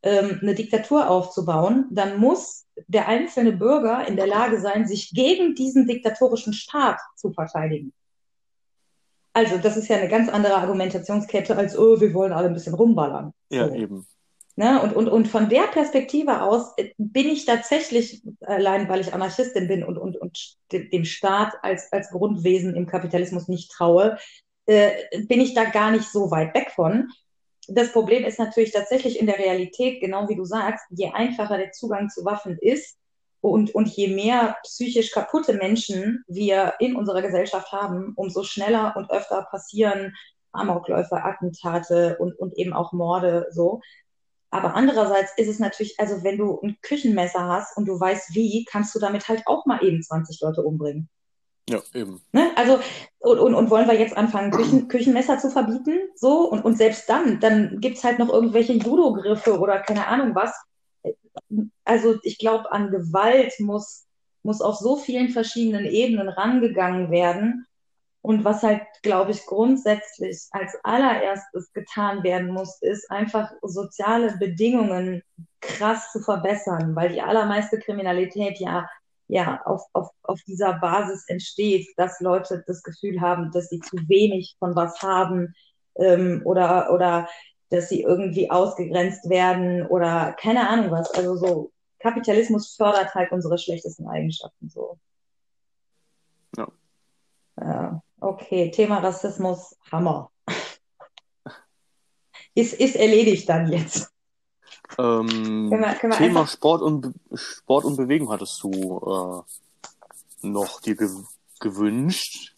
ähm, eine Diktatur aufzubauen, dann muss der einzelne Bürger in der Lage sein, sich gegen diesen diktatorischen Staat zu verteidigen. Also, das ist ja eine ganz andere Argumentationskette als, oh, wir wollen alle ein bisschen rumballern. Ja, so. eben. Ne? Und, und, und von der Perspektive aus äh, bin ich tatsächlich, allein weil ich Anarchistin bin und, und, und dem Staat als, als Grundwesen im Kapitalismus nicht traue, äh, bin ich da gar nicht so weit weg von das Problem ist natürlich tatsächlich in der Realität, genau wie du sagst, je einfacher der Zugang zu Waffen ist und, und je mehr psychisch kaputte Menschen wir in unserer Gesellschaft haben, umso schneller und öfter passieren Amokläufe, Attentate und, und eben auch Morde so. Aber andererseits ist es natürlich, also wenn du ein Küchenmesser hast und du weißt wie, kannst du damit halt auch mal eben 20 Leute umbringen. Ja, eben. Ne? Also, und, und, und wollen wir jetzt anfangen, Küchen, Küchenmesser zu verbieten? So, und, und selbst dann, dann gibt's halt noch irgendwelche Judo-Griffe oder keine Ahnung was. Also, ich glaube, an Gewalt muss, muss auf so vielen verschiedenen Ebenen rangegangen werden. Und was halt, glaube ich, grundsätzlich als allererstes getan werden muss, ist einfach soziale Bedingungen krass zu verbessern, weil die allermeiste Kriminalität ja ja auf, auf, auf dieser Basis entsteht, dass Leute das Gefühl haben, dass sie zu wenig von was haben ähm, oder, oder dass sie irgendwie ausgegrenzt werden oder keine Ahnung was. Also so Kapitalismus fördert halt unsere schlechtesten Eigenschaften so. Ja. Ja, okay, Thema Rassismus, Hammer. ist, ist erledigt dann jetzt. Ähm, können wir, können wir Thema Sport und, Sport und Bewegung hattest du äh, noch dir ge gewünscht.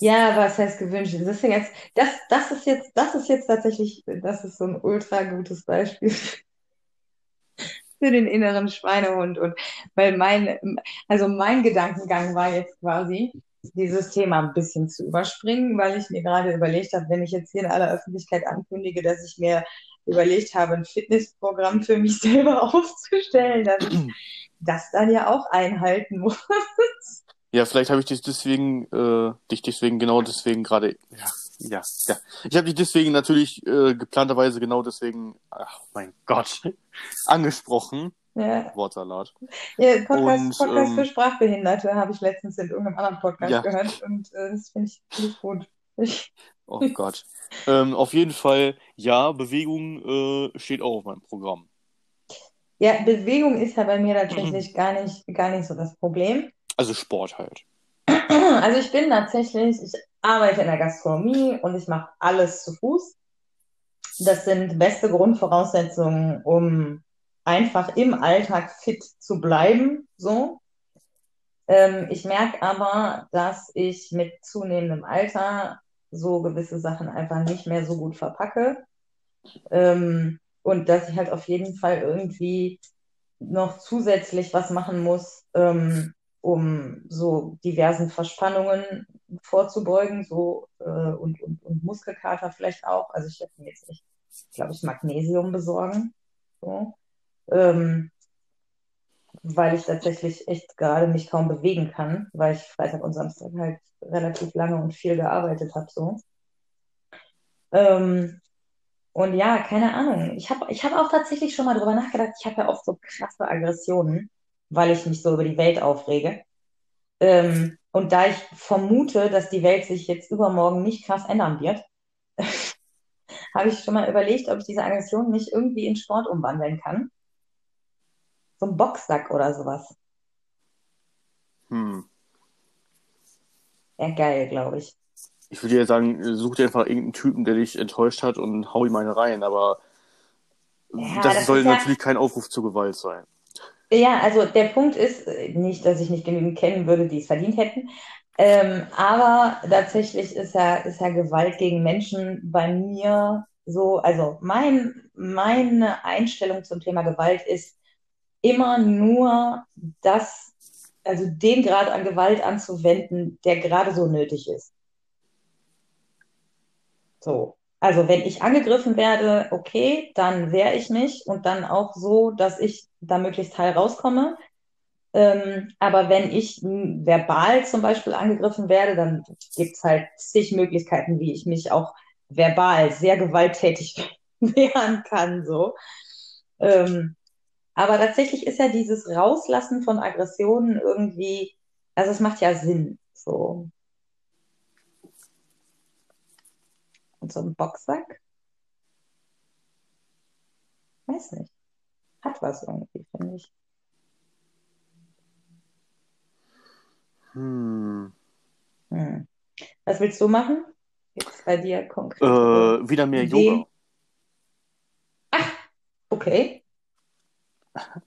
Ja, was heißt gewünscht? Das ist jetzt, das, das ist jetzt, das ist jetzt tatsächlich, das ist so ein ultra gutes Beispiel für den inneren Schweinehund und weil mein, also mein Gedankengang war jetzt quasi, dieses Thema ein bisschen zu überspringen, weil ich mir gerade überlegt habe, wenn ich jetzt hier in aller Öffentlichkeit ankündige, dass ich mir überlegt habe, ein Fitnessprogramm für mich selber aufzustellen, dass ich das dann ja auch einhalten muss. Ja, vielleicht habe ich dich deswegen, äh, dich deswegen genau deswegen gerade, ja, ja, ja. Ich habe dich deswegen natürlich äh, geplanterweise genau deswegen, ach mein Gott, angesprochen. Ja. Wortsalat. Ja, Podcast, Und, Podcast ähm, für Sprachbehinderte habe ich letztens in irgendeinem anderen Podcast Ja. gehört und äh, das finde ich, find ich gut. Ich, Oh Gott. ähm, auf jeden Fall, ja, Bewegung äh, steht auch auf meinem Programm. ja, Bewegung ist ja bei mir tatsächlich gar nicht, gar nicht so das Problem. Also Sport halt. Also ich bin tatsächlich, ich arbeite in der Gastronomie und ich mache alles zu Fuß. Das sind beste Grundvoraussetzungen, um einfach im Alltag fit zu bleiben. So. Ähm, ich merke aber, dass ich mit zunehmendem Alter so gewisse Sachen einfach nicht mehr so gut verpacke. Ähm, und dass ich halt auf jeden Fall irgendwie noch zusätzlich was machen muss, ähm, um so diversen Verspannungen vorzubeugen, so äh, und, und, und Muskelkater vielleicht auch. Also ich werde mir jetzt glaube ich, Magnesium besorgen. So. Ähm, weil ich tatsächlich echt gerade mich kaum bewegen kann, weil ich Freitag und Samstag halt relativ lange und viel gearbeitet habe. So. Ähm, und ja, keine Ahnung. Ich habe ich hab auch tatsächlich schon mal drüber nachgedacht. Ich habe ja oft so krasse Aggressionen, weil ich mich so über die Welt aufrege. Ähm, und da ich vermute, dass die Welt sich jetzt übermorgen nicht krass ändern wird, habe ich schon mal überlegt, ob ich diese Aggression nicht irgendwie in Sport umwandeln kann. So ein Boxsack oder sowas. Hm. Wäre geil, glaube ich. Ich würde ja sagen, such dir einfach irgendeinen Typen, der dich enttäuscht hat und hau ihm eine rein, aber Ja, das, das soll ist ja- natürlich kein Aufruf zur Gewalt sein. Ja, also der Punkt ist äh, nicht, dass ich nicht genügend kennen würde, die es verdient hätten. Ähm, aber tatsächlich ist ja, ist ja Gewalt gegen Menschen bei mir so, also mein, meine Einstellung zum Thema Gewalt ist immer nur das, also den Grad an Gewalt anzuwenden, der gerade so nötig ist. So. Also wenn ich angegriffen werde, okay, dann wehre ich mich und dann auch so, dass ich da möglichst heil rauskomme. Ähm, aber wenn ich verbal zum Beispiel angegriffen werde, dann gibt's halt zig Möglichkeiten, wie ich mich auch verbal sehr gewalttätig wehren kann, so. Ähm, aber tatsächlich ist ja dieses Rauslassen von Aggressionen irgendwie, also es macht ja Sinn, so. Und so ein Boxsack? Weiß nicht. Hat was irgendwie, finde ich. Hm. Hm. Was willst du machen? Jetzt bei dir konkret? Äh, wieder mehr? Yoga. Okay.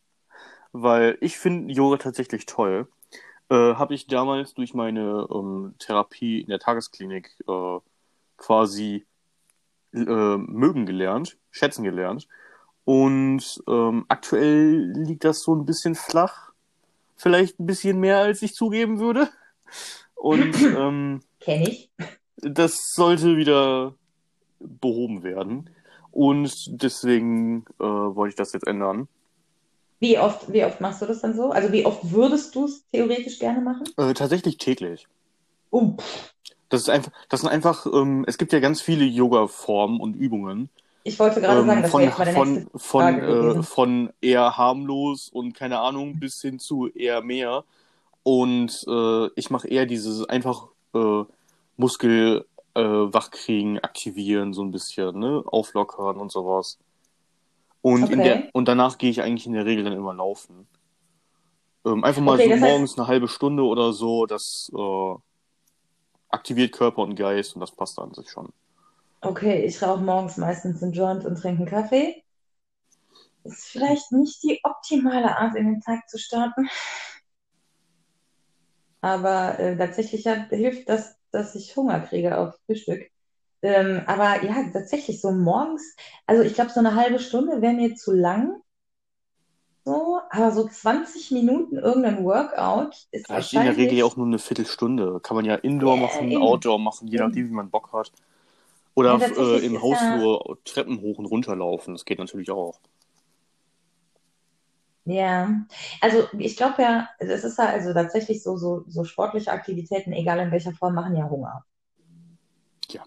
Weil ich finde Yoga tatsächlich toll. Äh, Habe ich damals durch meine ähm, Therapie in der Tagesklinik äh, quasi äh, mögen gelernt, schätzen gelernt. Und ähm, aktuell liegt das so ein bisschen flach. Vielleicht ein bisschen mehr, als ich zugeben würde. Und ähm, Kenne ich. das sollte wieder behoben werden. Und deswegen äh, wollte ich das jetzt ändern. Wie oft, wie oft machst du das dann so? Also wie oft würdest du es theoretisch gerne machen? Äh, tatsächlich täglich. Pff. Das ist einfach, das sind einfach, ähm, es gibt ja ganz viele Yoga-Formen und Übungen. ich wollte gerade Ähm, sagen, das von, wäre jetzt meine von, nächste von, Frage äh, gewesen. von eher harmlos und keine Ahnung bis hin zu eher mehr. Und äh, ich mache eher dieses einfach äh, Muskel äh, wachkriegen, aktivieren, so ein bisschen, ne? Auflockern und sowas. Und in Okay. der, und danach gehe ich eigentlich in der Regel dann immer laufen. Ähm, einfach mal Okay, so das heißt- morgens eine halbe Stunde oder so, das äh, aktiviert Körper und Geist und das passt an sich schon. Okay, ich rauche morgens meistens einen Joint und trinke einen Kaffee. Ist vielleicht nicht die optimale Art, in den Tag zu starten. Aber äh, tatsächlich hat, hilft das, dass ich Hunger kriege auf Frühstück. Ähm, aber ja, tatsächlich so morgens, also ich glaube, so eine halbe Stunde wäre mir zu lang. So, aber so 20 Minuten irgendein Workout ist Ja, ist in der Regel wahrscheinlich. ja auch nur eine Viertelstunde. Kann man ja Indoor Ja, machen, eben. Outdoor machen, je nachdem, wie man Bock hat. Oder Ja, äh, im Hausflur ja- Treppen hoch und runter laufen. Das geht natürlich auch. Ja, also ich glaube ja, es ist ja also tatsächlich so, so, so sportliche Aktivitäten, egal in welcher Form, machen ja Hunger. Ja.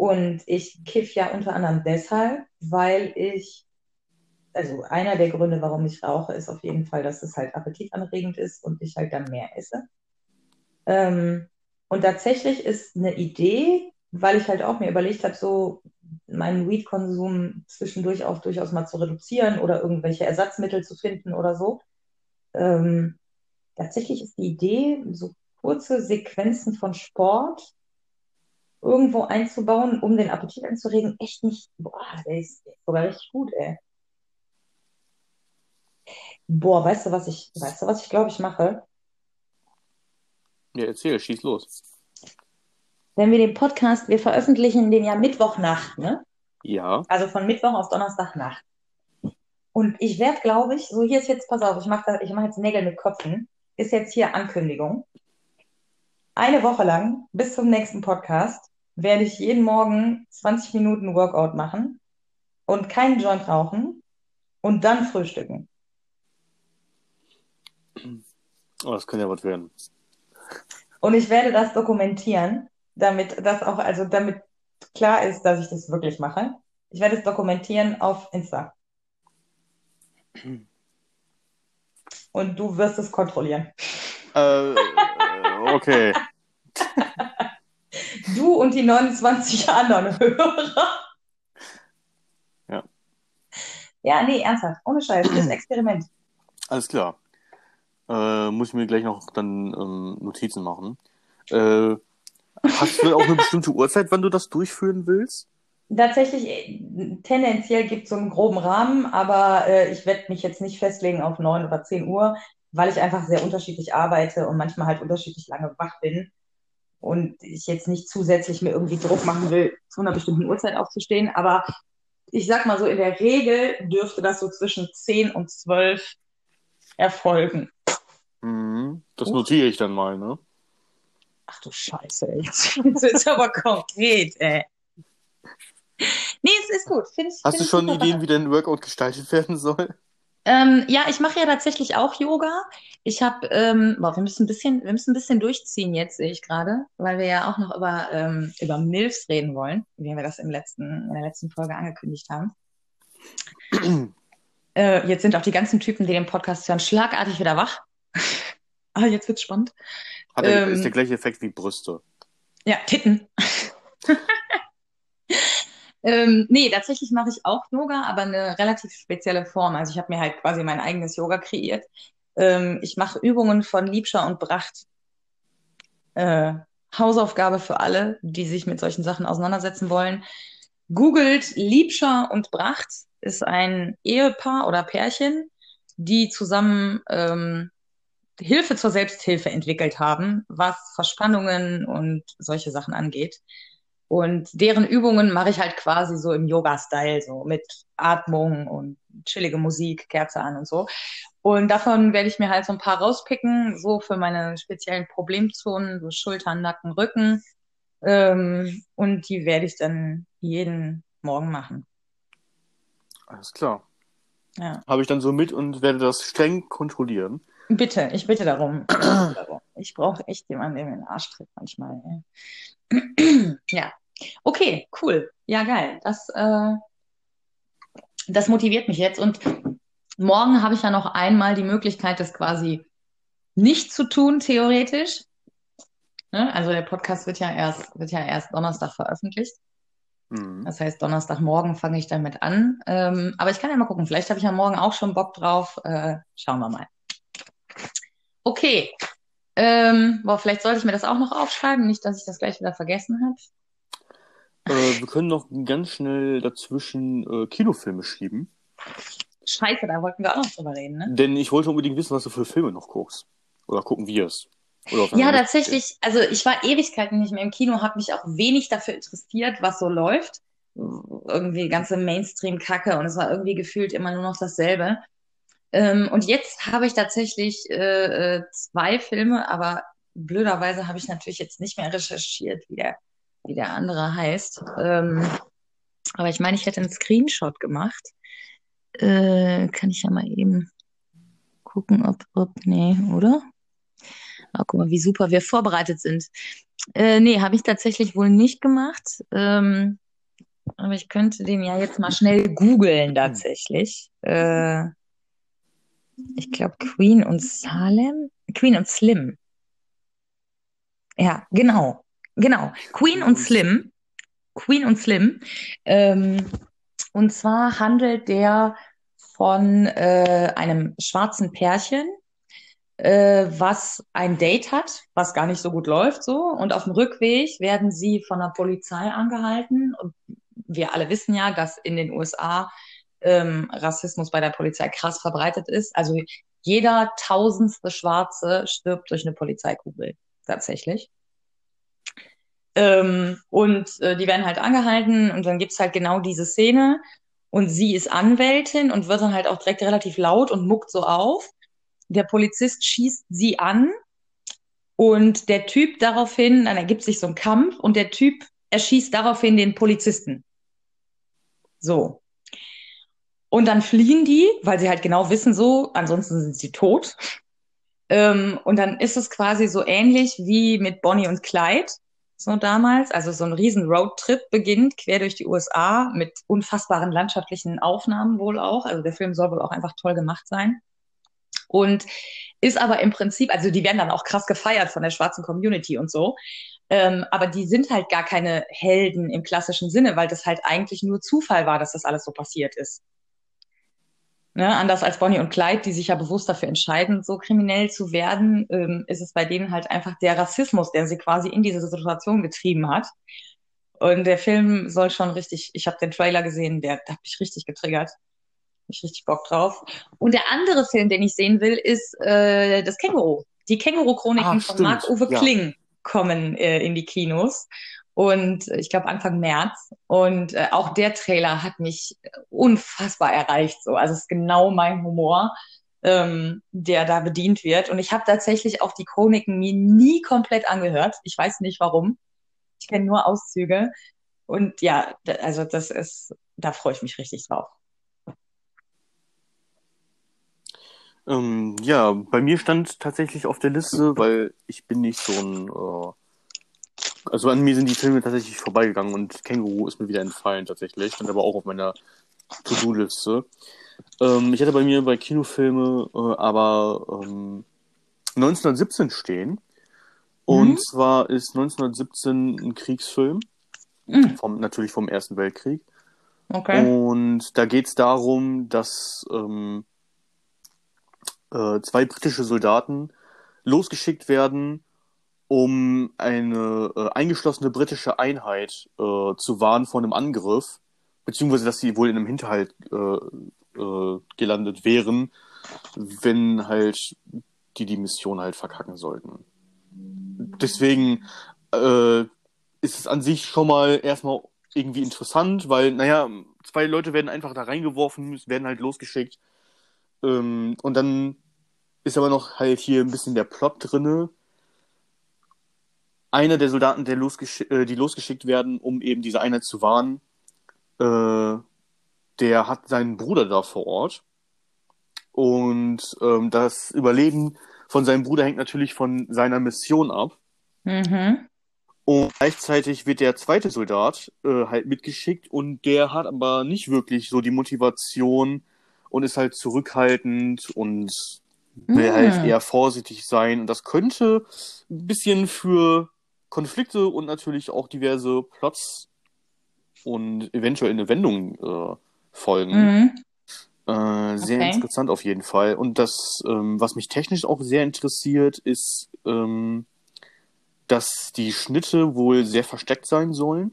Und ich kiff ja unter anderem deshalb, weil ich, also einer der Gründe, warum ich rauche, ist auf jeden Fall, dass es halt appetitanregend ist und ich halt dann mehr esse. Ähm, und tatsächlich ist eine Idee, weil ich halt auch mir überlegt habe, so meinen Weed-Konsum zwischendurch auch durchaus mal zu reduzieren oder irgendwelche Ersatzmittel zu finden oder so. Ähm, tatsächlich ist die Idee, so kurze Sequenzen von Sport irgendwo einzubauen, um den Appetit anzuregen, echt nicht, boah, der ist, der ist sogar richtig gut, ey. Boah, weißt du, was ich, weißt du, was ich glaube, ich mache? Ja, erzähl, schieß los. Wenn wir den Podcast, wir veröffentlichen den ja Mittwochnacht, ne? Ja. Also von Mittwoch auf Donnerstagnacht. Und ich werde, glaube ich, so hier ist jetzt, pass auf, ich mache ich mach jetzt Nägel mit Köpfen, ist jetzt hier Ankündigung. Eine Woche lang, bis zum nächsten Podcast, werde ich jeden Morgen 20 Minuten Workout machen und keinen Joint rauchen und dann frühstücken. Oh, das könnte ja was werden. Und ich werde das dokumentieren, damit das auch, also damit klar ist, dass ich das wirklich mache. Ich werde es dokumentieren auf Insta. Und du wirst es kontrollieren. Äh, okay. Du und die 29 anderen Hörer. Ja. Ja, nee, ernsthaft. Ohne Scheiß. Das Experiment. Alles klar. Äh, muss ich mir gleich noch dann ähm, Notizen machen. Äh, hast du auch eine bestimmte Uhrzeit, wann du das durchführen willst? Tatsächlich, äh, tendenziell gibt es so einen groben Rahmen, aber äh, ich werde mich jetzt nicht festlegen auf 9 oder 10 Uhr, weil ich einfach sehr unterschiedlich arbeite und manchmal halt unterschiedlich lange wach bin und ich jetzt nicht zusätzlich mir irgendwie Druck machen will, zu einer bestimmten Uhrzeit aufzustehen. Aber ich sag mal so, in der Regel dürfte das so zwischen 10 und 12 erfolgen. Mhm, das notiere ich dann mal, ne? Ach du Scheiße, ey. jetzt ist aber konkret, ey. Nee, es ist gut. Find ich, Hast find du schon Ideen, wie dein Workout gestaltet werden soll? Ähm, ja, ich mache ja tatsächlich auch Yoga. Ich habe, ähm, boah, wir müssen ein bisschen, wir müssen ein bisschen durchziehen jetzt, sehe ich gerade, weil wir ja auch noch über, ähm, über MILFs reden wollen, wie wir das im letzten, in der letzten Folge angekündigt haben. äh, jetzt sind auch die ganzen Typen, die den Podcast hören, schlagartig wieder wach. ah, jetzt wird's spannend. Hat Ähm, ist der gleiche Effekt wie Brüste. Ja, Titten. ähm, nee, tatsächlich mache ich auch Yoga, aber eine relativ spezielle Form. Also ich habe mir halt quasi mein eigenes Yoga kreiert. Ähm, ich mache Übungen von Liebscher und Bracht. Äh, Hausaufgabe für alle, die sich mit solchen Sachen auseinandersetzen wollen. Googelt Liebscher und Bracht ist ein Ehepaar oder Pärchen, die zusammen ähm, Hilfe zur Selbsthilfe entwickelt haben, was Verspannungen und solche Sachen angeht. Und deren Übungen mache ich halt quasi so im Yoga-Style, so mit Atmung und chillige Musik, Kerze an und so. Und davon werde ich mir halt so ein paar rauspicken, so für meine speziellen Problemzonen, so Schultern, Nacken, Rücken. Ähm, und die werde ich dann jeden Morgen machen. Alles klar. Ja. Habe ich dann so mit und werde das streng kontrollieren. Bitte, ich bitte darum. Ich, brauche echt jemanden, der mir den Arsch tritt manchmal. ey. ja. Okay, cool. Ja, geil. Das, äh, das motiviert mich jetzt. Und morgen habe ich ja noch einmal die Möglichkeit, das quasi nicht zu tun, theoretisch. Ne? Also der Podcast wird ja erst, wird ja erst Donnerstag veröffentlicht. Mhm. Das heißt, Donnerstagmorgen fange ich damit an. Ähm, aber ich kann ja mal gucken. Vielleicht habe ich ja morgen auch schon Bock drauf. Äh, schauen wir mal. Okay. Ähm, boah, vielleicht sollte ich mir das auch noch aufschreiben, nicht, dass ich das gleich wieder vergessen habe. Äh, wir können noch ganz schnell dazwischen äh, Kinofilme schieben. Scheiße, da wollten wir auch noch drüber reden, ne? Denn ich wollte unbedingt wissen, was du für Filme noch guckst. Oder gucken wir es. Ja, tatsächlich. Also ich war Ewigkeiten nicht mehr im Kino, habe mich auch wenig dafür interessiert, was so läuft. Irgendwie ganze Mainstream-Kacke und es war irgendwie gefühlt immer nur noch dasselbe. Ähm, und jetzt habe ich tatsächlich äh, äh, zwei Filme, aber blöderweise habe ich natürlich jetzt nicht mehr recherchiert, wie der, wie der andere heißt. Ähm, aber ich meine, ich hätte einen Screenshot gemacht. Äh, kann ich ja mal eben gucken, ob, ob, nee, oder? Ah, guck mal, wie super wir vorbereitet sind. Äh, nee, habe ich tatsächlich wohl nicht gemacht. Ähm, aber ich könnte den ja jetzt mal schnell googeln tatsächlich. Äh, ich glaube Queen und Salem. Queen und Slim. Ja, genau. Genau. Queen und Slim. Queen und Slim. Ähm, und zwar handelt der von äh, einem schwarzen Pärchen, äh, was ein Date hat, was gar nicht so gut läuft so. Und auf dem Rückweg werden sie von der Polizei angehalten. Und wir alle wissen ja, dass in den USA ähm, Rassismus bei der Polizei krass verbreitet ist. Also jeder tausendste Schwarze stirbt durch eine Polizeikugel, tatsächlich. Ähm, und äh, die werden halt angehalten und dann gibt's halt genau diese Szene. Und sie ist Anwältin und wird dann halt auch direkt relativ laut und muckt so auf. Der Polizist schießt sie an und der Typ daraufhin, dann ergibt sich so ein Kampf und der Typ erschießt daraufhin den Polizisten. So. Und dann fliehen die, weil sie halt genau wissen, so, ansonsten sind sie tot. Ähm, und dann ist es quasi so ähnlich wie mit Bonnie und Clyde, so damals. Also so ein riesen Roadtrip beginnt quer durch die USA mit unfassbaren landschaftlichen Aufnahmen wohl auch. Also der Film soll wohl auch einfach toll gemacht sein. Und ist aber im Prinzip, also die werden dann auch krass gefeiert von der schwarzen Community und so. Ähm, aber die sind halt gar keine Helden im klassischen Sinne, weil das halt eigentlich nur Zufall war, dass das alles so passiert ist. Ne, anders als Bonnie und Clyde, die sich ja bewusst dafür entscheiden, so kriminell zu werden, ähm, ist es bei denen halt einfach der Rassismus, der sie quasi in diese Situation getrieben hat. Und der Film soll schon richtig, ich habe den Trailer gesehen, der, der hat mich richtig getriggert. Ich richtig Bock drauf. Und der andere Film, den ich sehen will, ist äh, das Känguru. Die Känguru-Chroniken Ah, von Marc-Uwe ja. Kling kommen äh, in die Kinos. Und äh, ich glaube Anfang März. Und äh, auch der Trailer hat mich unfassbar erreicht. So. Also es ist genau mein Humor, ähm, der da bedient wird. Und ich habe tatsächlich auch die Chroniken mir nie komplett angehört. Ich weiß nicht warum. Ich kenne nur Auszüge. Und ja, also das ist, da freue ich mich richtig drauf. Ähm, ja, bei mir stand tatsächlich auf der Liste, weil ich bin nicht so ein, äh, also an mir sind die Filme tatsächlich vorbeigegangen und Känguru ist mir wieder entfallen tatsächlich, stand aber auch auf meiner To-Do-Liste. Ähm, ich hatte bei mir bei Kinofilme äh, aber ähm, 1917 stehen. Und Mhm. zwar ist 1917 ein Kriegsfilm, Mhm. vom, natürlich vom Ersten Weltkrieg. Okay. Und da geht es darum, dass ähm, äh, zwei britische Soldaten losgeschickt werden, um eine äh, eingeschlossene britische Einheit äh, zu warnen vor einem Angriff, beziehungsweise dass sie wohl in einem Hinterhalt äh, äh, gelandet wären, wenn halt die die Mission halt verkacken sollten. Deswegen äh, ist es an sich schon mal erstmal irgendwie interessant, weil, naja, zwei Leute werden einfach da reingeworfen, werden halt losgeschickt. Ähm, und dann ist aber noch halt hier ein bisschen der Plot drinne. Einer der Soldaten, der losgesch äh, die losgeschickt werden, um eben diese Einheit zu warnen, äh, der hat seinen Bruder da vor Ort. Und ähm, das Überleben von seinem Bruder hängt natürlich von seiner Mission ab. Mhm. Und gleichzeitig wird der zweite Soldat äh, halt mitgeschickt und der hat aber nicht wirklich so die Motivation und ist halt zurückhaltend und will Mhm. halt eher vorsichtig sein. Und das könnte ein bisschen für Konflikte und natürlich auch diverse Plots und eventuell eine Wendung äh, folgen. Mhm. Äh, sehr Okay. interessant auf jeden Fall. Und das, ähm, was mich technisch auch sehr interessiert, ist, ähm, dass die Schnitte wohl sehr versteckt sein sollen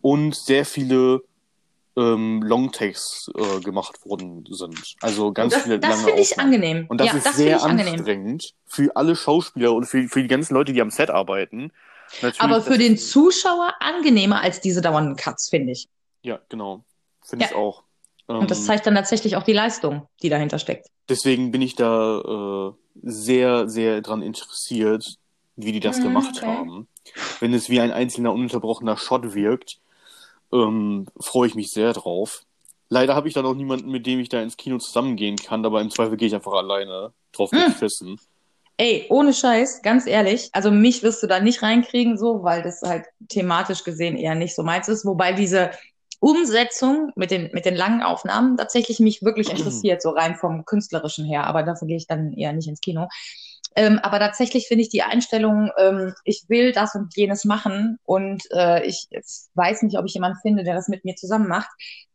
und sehr viele ähm, Longtakes äh, gemacht worden sind. Also ganz das viele das lange finde ich angenehm. Und das ja, ist das sehr ich angenehm. anstrengend für alle Schauspieler und für, für die ganzen Leute, die am Set arbeiten. Natürlich, Aber für den Zuschauer angenehmer als diese dauernden Cuts, finde ich. Ja, genau. Finde Ja. ich auch. Und das Ähm, zeigt dann tatsächlich auch die Leistung, die dahinter steckt. Deswegen bin ich da äh, sehr, sehr dran interessiert, wie die das Mhm, gemacht okay. haben. Wenn es wie ein einzelner ununterbrochener Shot wirkt, ähm, freue ich mich sehr drauf. Leider habe ich dann auch niemanden, mit dem ich da ins Kino zusammengehen kann, aber im Zweifel gehe ich einfach alleine drauf Hm. gefressen. Ey, ohne Scheiß, ganz ehrlich, also mich wirst du da nicht reinkriegen, so, weil das halt thematisch gesehen eher nicht so meins ist. Wobei diese Umsetzung mit den, mit den langen Aufnahmen tatsächlich mich wirklich interessiert, so rein vom Künstlerischen her. Aber dafür gehe ich dann eher nicht ins Kino. Ähm, aber tatsächlich finde ich die Einstellung, ähm, ich will das und jenes machen und äh, ich weiß nicht, ob ich jemanden finde, der das mit mir zusammen macht.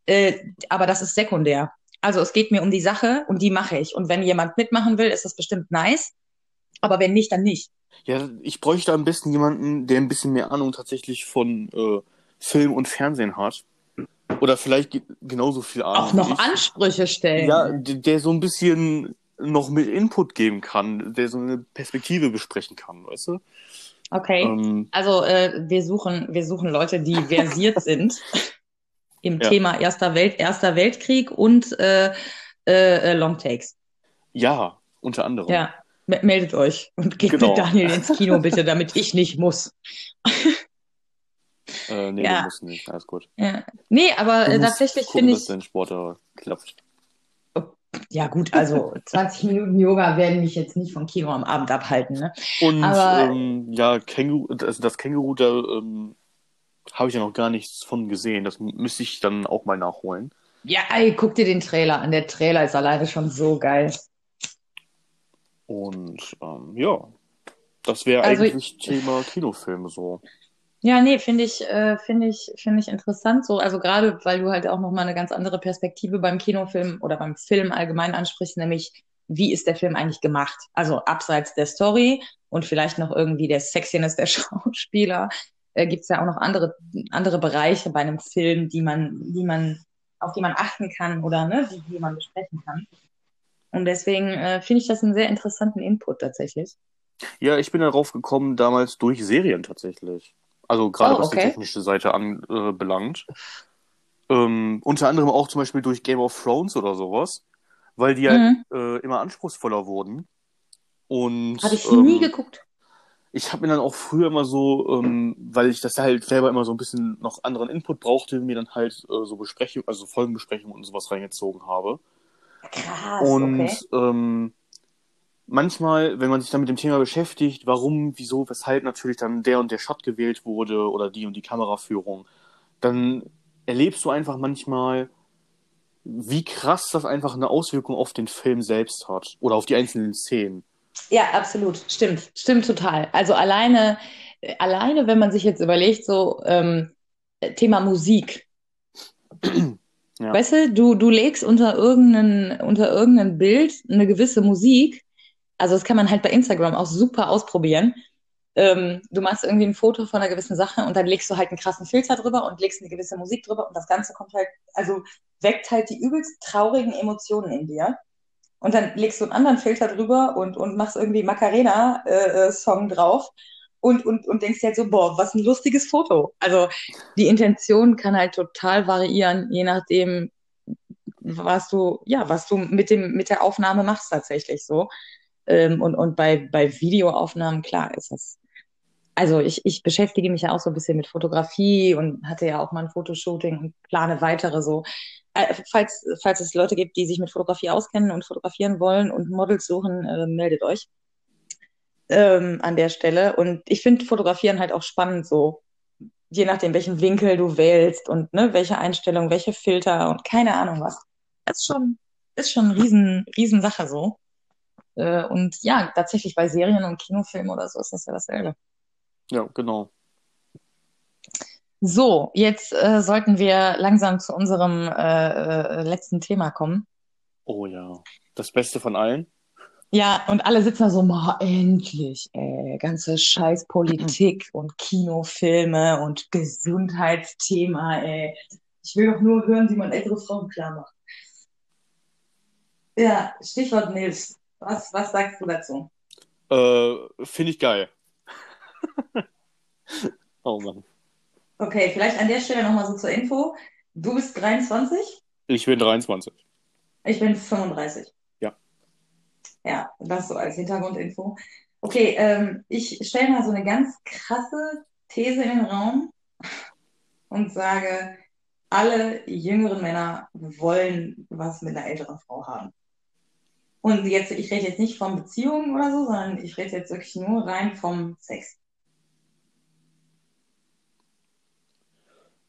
Äh, aber das ist sekundär. Also es geht mir um die Sache und die mache ich. Und wenn jemand mitmachen will, ist das bestimmt nice. Aber wenn nicht, dann nicht. Ja, ich bräuchte am besten jemanden, der ein bisschen mehr Ahnung tatsächlich von äh, Film und Fernsehen hat. Oder vielleicht ge- genauso viel Ahnung. Auch noch ich. Ansprüche stellen. Ja, d- der so ein bisschen noch mit Input geben kann, der so eine Perspektive besprechen kann, weißt du? Okay. Ähm, Also äh, wir suchen, wir suchen Leute, die versiert sind im Ja. Thema Erster, Welt, Erster Weltkrieg und äh, äh, Longtakes. ja, unter anderem. Ja, meldet euch und geht Genau. mit Daniel ins Kino bitte, damit ich nicht muss. Äh, nee, Ja. du musst nicht, alles gut. Ja. Nee, aber äh, tatsächlich finde dass ich, dein Sport da klappt. ja gut, also 20 Minuten Yoga werden mich jetzt nicht vom Kino am Abend abhalten, ne? Und Aber- ähm, ja, Känguru, also das Känguru, da ähm, habe ich ja noch gar nichts von gesehen. Das müsste ich dann auch mal nachholen. Ja, ey, guck dir den Trailer an. Der Trailer ist alleine schon so geil. Und ähm, ja, das wäre Also- eigentlich Thema Kinofilme so. Ja, nee, finde ich, äh, finde ich, finde ich interessant so. Also gerade, weil du halt auch nochmal eine ganz andere Perspektive beim Kinofilm oder beim Film allgemein ansprichst, nämlich wie ist der Film eigentlich gemacht? Also abseits der Story und vielleicht noch irgendwie der Sexiness der Schauspieler, äh, gibt's ja auch noch andere, andere Bereiche bei einem Film, die man, die man, auf die man achten kann oder ne, die, die man besprechen kann. Und deswegen äh, finde ich das einen sehr interessanten Input tatsächlich. Ja, ich bin darauf gekommen, damals durch Serien tatsächlich. Also gerade Oh, was die okay. technische Seite anbelangt. Ähm, unter anderem auch zum Beispiel durch Game of Thrones oder sowas, weil die Mhm. äh, immer anspruchsvoller wurden. Und Habe ich ähm, nie geguckt. ich habe mir dann auch früher immer so, ähm, weil ich das halt selber immer so ein bisschen noch anderen Input brauchte, mir dann halt äh, so Besprechungen, also Folgenbesprechungen und sowas reingezogen habe. Krass, Und okay. ähm, manchmal, wenn man sich dann mit dem Thema beschäftigt, warum, wieso, weshalb natürlich dann der und der Shot gewählt wurde oder die und die Kameraführung, dann erlebst du einfach manchmal, wie krass das einfach eine Auswirkung auf den Film selbst hat oder auf die einzelnen Szenen. Ja, absolut. Stimmt. Stimmt total. Also alleine, alleine, wenn man sich jetzt überlegt, so ähm, Thema Musik. Ja. Weißt du, du, du legst unter irgendein, unter irgendein Bild eine gewisse Musik. Also das kann man halt bei Instagram auch super ausprobieren. Ähm, du machst irgendwie ein Foto von einer gewissen Sache und dann legst du halt einen krassen Filter drüber und legst eine gewisse Musik drüber und das Ganze kommt halt, also weckt halt die übelst traurigen Emotionen in dir. Und dann legst du einen anderen Filter drüber und, und machst irgendwie Macarena-Song drauf und, und, und denkst dir halt so, boah, was ein lustiges Foto. Also die Intention kann halt total variieren, je nachdem, was du, ja, was du mit dem, mit der Aufnahme machst tatsächlich so. Ähm, und, und bei, bei Videoaufnahmen, klar, ist das. Also ich, ich beschäftige mich ja auch so ein bisschen mit Fotografie und hatte ja auch mal ein Fotoshooting und plane weitere so. Äh, falls, falls es Leute gibt, die sich mit Fotografie auskennen und fotografieren wollen und Models suchen, äh, meldet euch ähm, an der Stelle. Und ich finde Fotografieren halt auch spannend so, je nachdem, welchen Winkel du wählst und ne, welche Einstellung, welche Filter und keine Ahnung was. Das ist schon, ist schon eine riesen, riesen Sache so. Äh, und ja, tatsächlich bei Serien und Kinofilmen oder so ist das ja dasselbe. Ja, genau. So, jetzt äh, sollten wir langsam zu unserem äh, äh, letzten Thema kommen. Oh ja. Das Beste von allen. Ja, und alle sitzen da so, ma, endlich, ey, ganze Scheiß Politik und Kinofilme und Gesundheitsthema, ey. Ich will doch nur hören, wie man ältere Frauen klar macht. Ja, Stichwort Nils. Was, was sagst du dazu? Äh, Finde ich geil. oh Mann. Okay, vielleicht an der Stelle nochmal so zur Info. Du bist 23, Ich bin 23. ich bin 35. Ja. Das so als Hintergrundinfo. Okay, ähm, ich stelle mal so eine ganz krasse These in den Raum und sage, alle jüngeren Männer wollen was mit einer älteren Frau haben. Und jetzt, ich rede jetzt nicht von Beziehungen oder so, sondern ich rede jetzt wirklich nur rein vom Sex.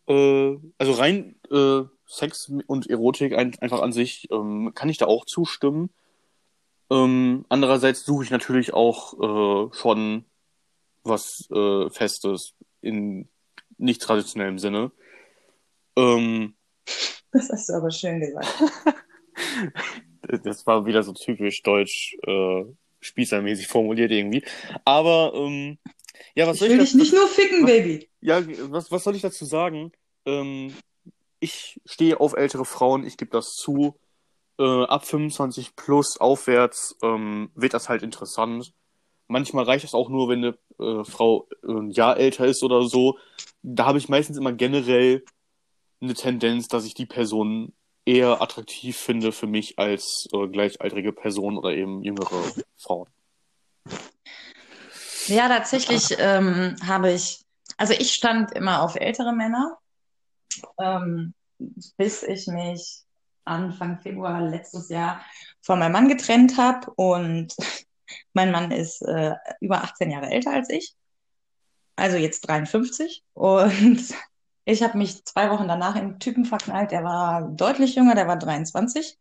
Äh, also rein äh, Sex und Erotik ein, einfach an sich ähm, kann ich da auch zustimmen. Ähm, andererseits suche ich natürlich auch äh, schon was äh, Festes in nicht traditionellem Sinne. Ähm, das hast du aber schön gesagt. das war wieder so typisch deutsch, äh, spießermäßig formuliert irgendwie. Aber ähm, ja, was ich soll will ich dich nicht nur ficken, was, Baby. Ja, was, was soll ich dazu sagen? Ähm, ich stehe auf ältere Frauen, ich gebe das zu. Äh, ab 25 plus aufwärts ähm, wird das halt interessant. Manchmal reicht es auch nur, wenn eine äh, Frau äh, ein Jahr älter ist oder so. Da habe ich meistens immer generell eine Tendenz, dass ich die Person eher attraktiv finde für mich als äh, gleichaltrige Personen oder eben jüngere Frauen. Ja, tatsächlich ähm, habe ich, also ich stand immer auf ältere Männer, ähm, bis ich mich Anfang Februar letztes Jahr von meinem Mann getrennt habe und mein Mann ist äh, über 18 Jahre älter als ich, also jetzt 53 und ich habe mich zwei Wochen danach in Typen verknallt, der war deutlich jünger, der war 23.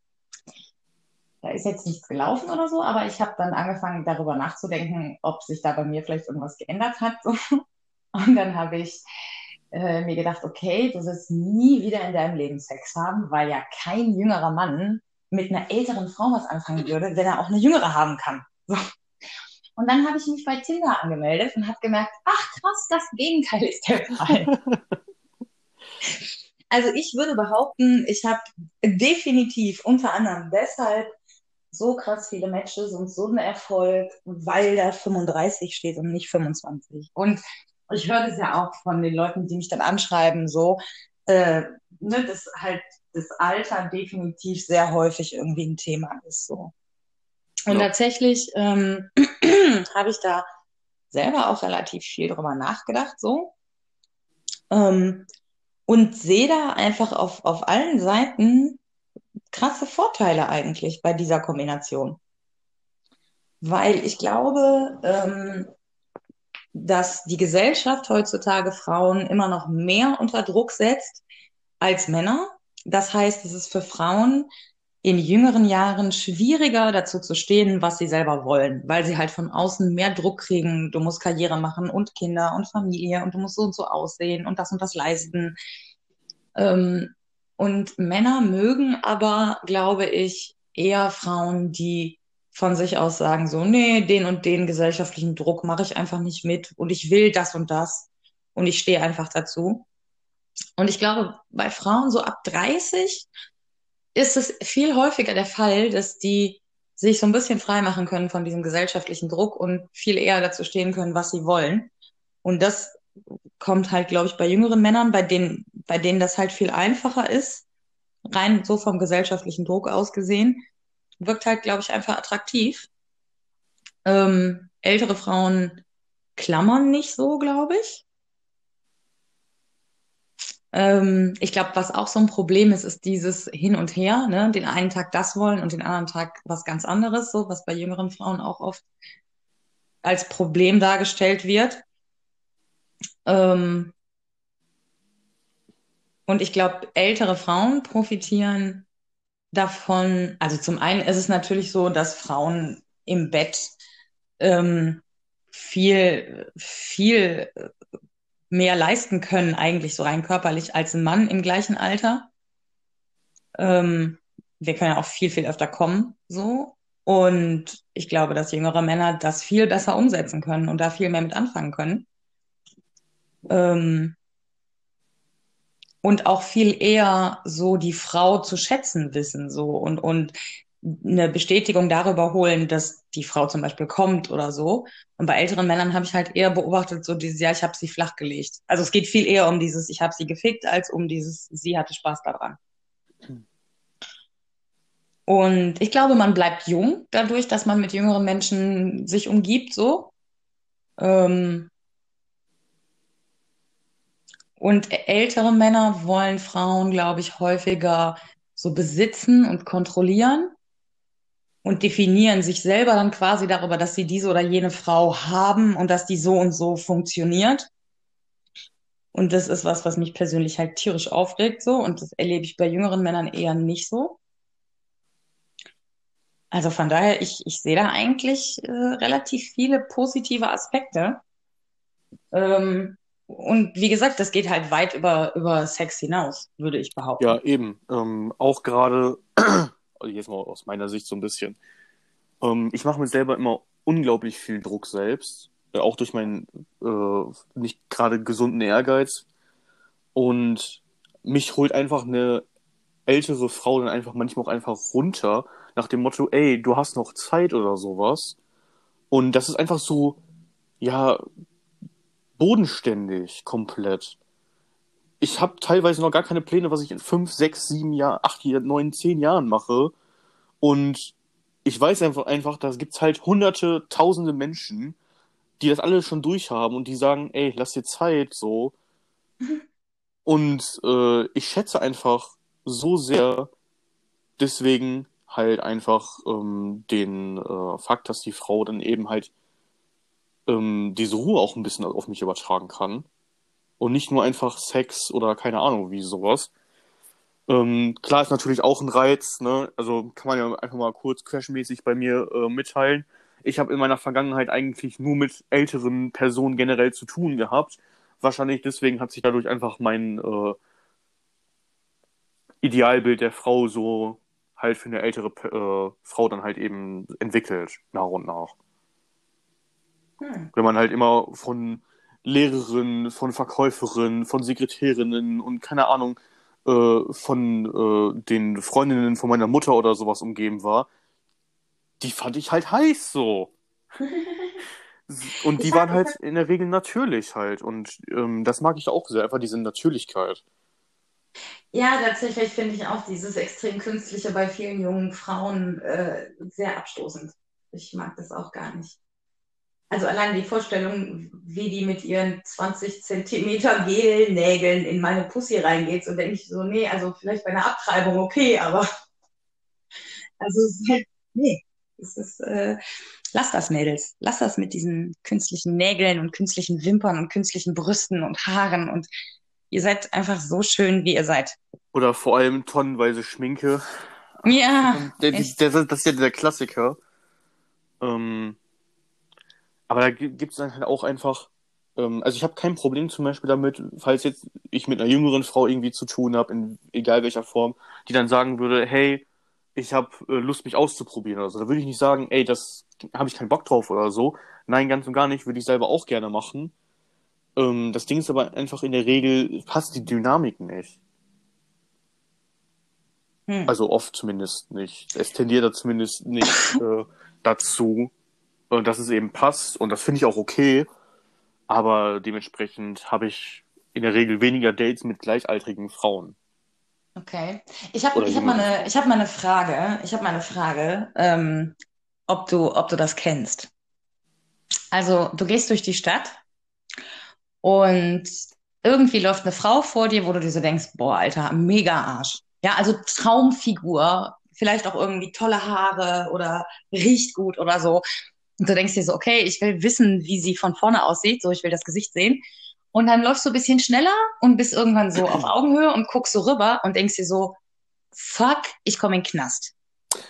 Da ist jetzt nichts gelaufen oder so, aber ich habe dann angefangen, darüber nachzudenken, ob sich da bei mir vielleicht irgendwas geändert hat. Und dann habe ich äh, mir gedacht, okay, du wirst nie wieder in deinem Leben Sex haben, weil ja kein jüngerer Mann mit einer älteren Frau was anfangen würde, wenn er auch eine jüngere haben kann. So. Und dann habe ich mich bei Tinder angemeldet und habe gemerkt, ach krass, das Gegenteil ist der Fall. also ich würde behaupten, ich habe definitiv unter anderem deshalb so krass viele Matches und so einen Erfolg, weil da 35 steht und nicht 25. Und ich höre das ja auch von den Leuten, die mich dann anschreiben, so, äh, ne, dass halt das Alter definitiv sehr häufig irgendwie ein Thema ist. So. Und ja. tatsächlich ähm, habe ich da selber auch relativ viel drüber nachgedacht, so. Ähm, und sehe da einfach auf, auf allen Seiten krasse Vorteile eigentlich bei dieser Kombination. Weil ich glaube, ähm, dass die Gesellschaft heutzutage Frauen immer noch mehr unter Druck setzt als Männer. Das heißt, es ist für Frauen in jüngeren Jahren schwieriger dazu zu stehen, was sie selber wollen, weil sie halt von außen mehr Druck kriegen. Du musst Karriere machen und Kinder und Familie und du musst so und so aussehen und das und das leisten. Ähm, und Männer mögen aber, glaube ich, eher Frauen, die von sich aus sagen, so, nee, den und den gesellschaftlichen Druck mache ich einfach nicht mit und ich will das und das und ich stehe einfach dazu. Und ich glaube, bei Frauen so ab 30 ist es viel häufiger der Fall, dass die sich so ein bisschen frei machen können von diesem gesellschaftlichen Druck und viel eher dazu stehen können, was sie wollen. Und das kommt halt, glaube ich, bei jüngeren Männern, bei denen, bei denen das halt viel einfacher ist, rein so vom gesellschaftlichen Druck aus gesehen, wirkt halt, glaube ich, einfach attraktiv. Ähm, ältere Frauen klammern nicht so, glaube ich. Ähm, ich glaube, was auch so ein Problem ist, ist dieses Hin und Her, ne? Den einen Tag das wollen und den anderen Tag was ganz anderes, so was bei jüngeren Frauen auch oft als Problem dargestellt wird. Ähm, und ich glaube, ältere Frauen profitieren davon. Also zum einen ist es natürlich so, dass Frauen im Bett ähm, viel, viel mehr leisten können, eigentlich so rein körperlich, als ein Mann im gleichen Alter. Ähm, wir können ja auch viel, viel öfter kommen, so. Und ich glaube, dass jüngere Männer das viel besser umsetzen können und da viel mehr mit anfangen können. Ähm, und auch viel eher so die Frau zu schätzen wissen, so und, und eine Bestätigung darüber holen, dass die Frau zum Beispiel kommt oder so. Und bei älteren Männern habe ich halt eher beobachtet, so dieses, ja, ich habe sie flachgelegt. Also es geht viel eher um dieses, ich habe sie gefickt, als um dieses, sie hatte Spaß daran. Und ich glaube, man bleibt jung dadurch, dass man mit jüngeren Menschen sich umgibt, so. Ähm, Und ältere Männer wollen Frauen, glaube ich, häufiger so besitzen und kontrollieren und definieren sich selber dann quasi darüber, dass sie diese oder jene Frau haben und dass die so und so funktioniert. Und das ist was, was mich persönlich halt tierisch aufregt, so. Und das erlebe ich bei jüngeren Männern eher nicht so. Also von daher, ich, ich sehe da eigentlich äh, relativ viele positive Aspekte. Ähm, und wie gesagt, das geht halt weit über, über Sex hinaus, würde ich behaupten. Ja, eben. Ähm, auch gerade, also jetzt mal aus meiner Sicht so ein bisschen. Ähm, ich mache mir selber immer unglaublich viel Druck selbst, äh, auch durch meinen äh, nicht gerade gesunden Ehrgeiz. Und mich holt einfach eine ältere Frau dann einfach manchmal auch einfach runter, nach dem Motto, ey, du hast noch Zeit oder sowas. Und das ist einfach so, ja, bodenständig komplett. Ich habe teilweise noch gar keine Pläne, was ich in fünf, sechs, sieben Jahren, acht, neun, zehn Jahren mache. Und ich weiß einfach, einfach, da gibt's halt hunderte, tausende Menschen, die das alle schon durchhaben und die sagen, ey, lass dir Zeit, so. Und äh, ich schätze einfach so sehr deswegen halt einfach ähm, den äh, Fakt, dass die Frau dann eben halt ähm, diese Ruhe auch ein bisschen auf mich übertragen kann. Und nicht nur einfach Sex oder keine Ahnung wie sowas. Ähm, klar ist natürlich auch ein Reiz, ne? Also kann man ja einfach mal kurz crashmäßig bei mir äh, mitteilen. Ich habe in meiner Vergangenheit eigentlich nur mit älteren Personen generell zu tun gehabt. Wahrscheinlich deswegen hat sich dadurch einfach mein äh, Idealbild der Frau so halt für eine ältere äh, Frau dann halt eben entwickelt, nach und nach. Hm. Wenn man halt immer von Lehrerinnen, von Verkäuferinnen, von Sekretärinnen und keine Ahnung, äh, von äh, den Freundinnen von meiner Mutter oder sowas umgeben war, die fand ich halt heiß so. Und die waren halt in der Regel natürlich halt. Und ähm, das mag ich auch sehr, einfach diese Natürlichkeit. Ja, tatsächlich finde ich auch dieses extrem künstliche bei vielen jungen Frauen äh, sehr abstoßend. Ich mag das auch gar nicht. Also allein die Vorstellung, wie die mit ihren 20 Zentimeter Gelnägeln in meine Pussy reingeht, so denke ich so, nee, also vielleicht bei einer Abtreibung okay, aber also es ist halt, nee, es ist, äh, lass das, Mädels, lass das mit diesen künstlichen Nägeln und künstlichen Wimpern und künstlichen Brüsten und Haaren und Ihr seid einfach so schön, wie ihr seid. Oder vor allem tonnenweise Schminke. Ja. Der, der, der, das ist ja der Klassiker. Ähm, aber da gibt es dann halt auch einfach, ähm, also ich habe kein Problem zum Beispiel damit, falls jetzt ich mit einer jüngeren Frau irgendwie zu tun habe, in egal welcher Form, die dann sagen würde, hey, ich habe äh, Lust, mich auszuprobieren oder so. Da würde ich nicht sagen, ey, das habe ich keinen Bock drauf oder so. Nein, ganz und gar nicht, würde ich selber auch gerne machen. Ähm, das Ding ist aber einfach in der Regel passt die Dynamik nicht. Hm. Also oft zumindest nicht. Es tendiert da zumindest nicht äh, dazu, äh, dass es eben passt und das finde ich auch okay. Aber dementsprechend habe ich in der Regel weniger Dates mit gleichaltrigen Frauen. Okay. Ich habe ich hab mal, eine, ich hab mal eine Frage. Ich habe mal eine Frage, ähm, ob, du, ob du das kennst. Also, du gehst durch die Stadt und irgendwie läuft eine Frau vor dir, wo du dir so denkst, boah, Alter, mega Arsch. Ja, also Traumfigur, vielleicht auch irgendwie tolle Haare oder riecht gut oder so. Und du denkst dir so, okay, ich will wissen, wie sie von vorne aussieht, so ich will das Gesicht sehen. Und dann läufst du ein bisschen schneller und bist irgendwann so auf Augenhöhe und guckst so rüber und denkst dir so, fuck, ich komme in den Knast.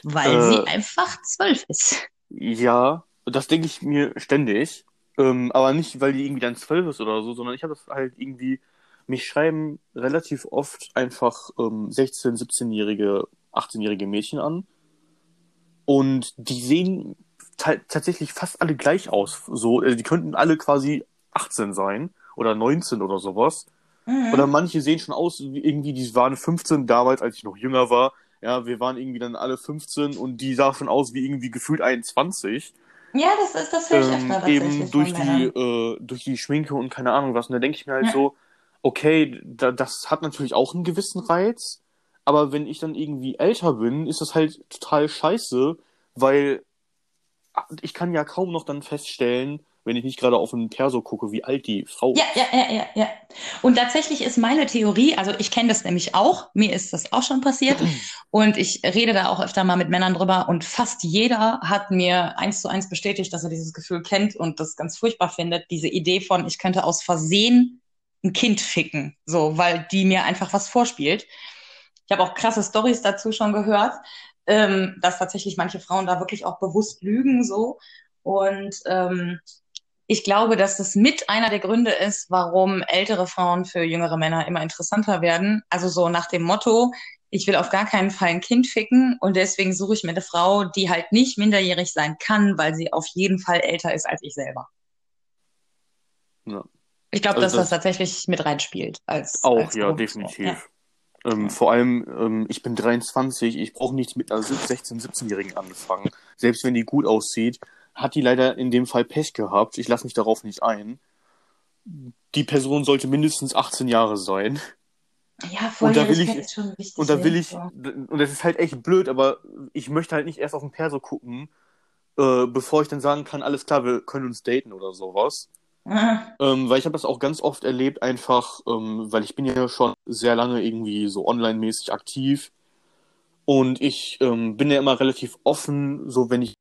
Weil äh, sie einfach zwölf ist. Ja, das denke ich mir ständig. Ähm, aber nicht, weil die irgendwie dann zwölf ist oder so, sondern ich habe das halt irgendwie, mich schreiben relativ oft einfach ähm, 16-, 17-jährige, 18-jährige Mädchen an. Und die sehen tatsächlich fast alle gleich aus. So, also die könnten alle quasi 18 sein oder 19 oder sowas. Mhm. Oder manche sehen schon aus, wie irgendwie, die waren 15 damals, als ich noch jünger war. Ja, wir waren irgendwie dann alle 15 und die sah schon aus wie irgendwie gefühlt 21. Ja, das ist das höre ich ähm, öfter Eben durch die, äh, durch die Schminke und keine Ahnung was. Und da denke ich mir halt ja. so, okay, da, das hat natürlich auch einen gewissen Reiz, aber wenn ich dann irgendwie älter bin, ist das halt total scheiße, weil ich kann ja kaum noch dann feststellen, wenn ich nicht gerade auf einen Perso gucke, wie alt die Frau Ja, ja, ja, ja, ja. Und tatsächlich ist meine Theorie, also ich kenne das nämlich auch, mir ist das auch schon passiert und ich rede da auch öfter mal mit Männern drüber und fast jeder hat mir eins zu eins bestätigt, dass er dieses Gefühl kennt und das ganz furchtbar findet, diese Idee von, ich könnte aus Versehen ein Kind ficken, so, weil die mir einfach was vorspielt. Ich habe auch krasse Stories dazu schon gehört, ähm, dass tatsächlich manche Frauen da wirklich auch bewusst lügen, so. Und ähm, ich glaube, dass das mit einer der Gründe ist, warum ältere Frauen für jüngere Männer immer interessanter werden. Also so nach dem Motto, ich will auf gar keinen Fall ein Kind ficken und deswegen suche ich mir eine Frau, die halt nicht minderjährig sein kann, weil sie auf jeden Fall älter ist als ich selber. Ja. Ich glaube, Also dass das, das- tatsächlich mit reinspielt. Als, Auch, als ja, definitiv. Ja. Ähm, vor allem, ähm, ich bin 23, ich brauche nicht mit einer 16-, 17-Jährigen anfangen. Selbst wenn die gut aussieht, hat die leider in dem Fall Pech gehabt. Ich lasse mich darauf nicht ein. Die Person sollte mindestens 18 Jahre sein. Ja, Und da will ich- ist schon wichtig. Und da will ja. ich, und das ist halt echt blöd, aber ich möchte halt nicht erst auf den Perso gucken, äh, bevor ich dann sagen kann, alles klar, wir können uns daten oder sowas. Ähm, weil ich habe das auch ganz oft erlebt, einfach, ähm, weil ich bin ja schon sehr lange irgendwie so online-mäßig aktiv. Und ich ähm, bin ja immer relativ offen, so wenn ich,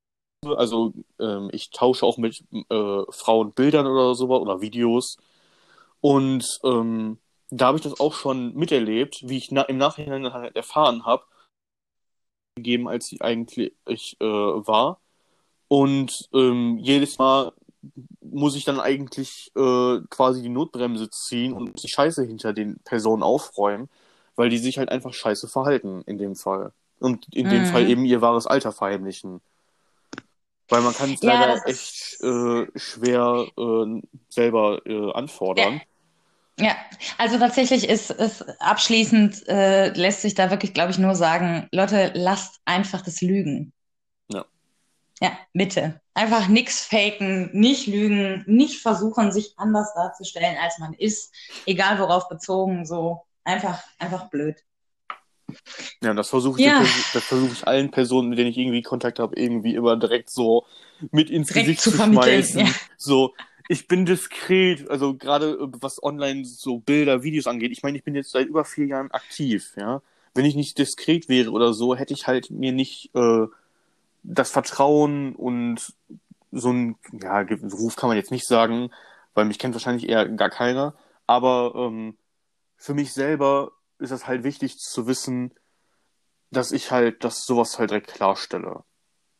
also ähm, ich tausche auch mit äh, Frauen Bildern oder sowas oder Videos. Und ähm, da habe ich das auch schon miterlebt, wie ich na im Nachhinein halt erfahren habe, gegeben, als sie eigentlich äh, war. Und ähm, jedes Mal muss ich dann eigentlich äh, quasi die Notbremse ziehen und die Scheiße hinter den Personen aufräumen, weil die sich halt einfach scheiße verhalten in dem Fall. Und in dem Mhm. Fall eben ihr wahres Alter verheimlichen. Weil man kann es Ja, leider echt äh, schwer äh, selber äh, anfordern. Ja, also tatsächlich ist es abschließend, äh, lässt sich da wirklich, glaube ich, nur sagen, Leute, lasst einfach das Lügen. Ja. Ja, bitte. Einfach nix faken, nicht lügen, nicht versuchen, sich anders darzustellen, als man ist. Egal worauf bezogen, so. Einfach, einfach blöd. Ja, das versuche ich, Ja. das versuche ich allen Personen, mit denen ich irgendwie Kontakt habe, irgendwie immer direkt so mit ins Direkt Gesicht zu zu schmeißen. ja. So, ich bin diskret, also gerade äh, was online so Bilder, Videos angeht. Ich meine, ich bin jetzt seit über vier Jahren aktiv, ja. Wenn ich nicht diskret wäre oder so, hätte ich halt mir nicht äh, das Vertrauen und so ein, ja, Ruf kann man jetzt nicht sagen, weil mich kennt wahrscheinlich eher gar keiner. Aber ähm, für mich selber ist es halt wichtig zu wissen, dass ich halt, dass sowas halt direkt klarstelle.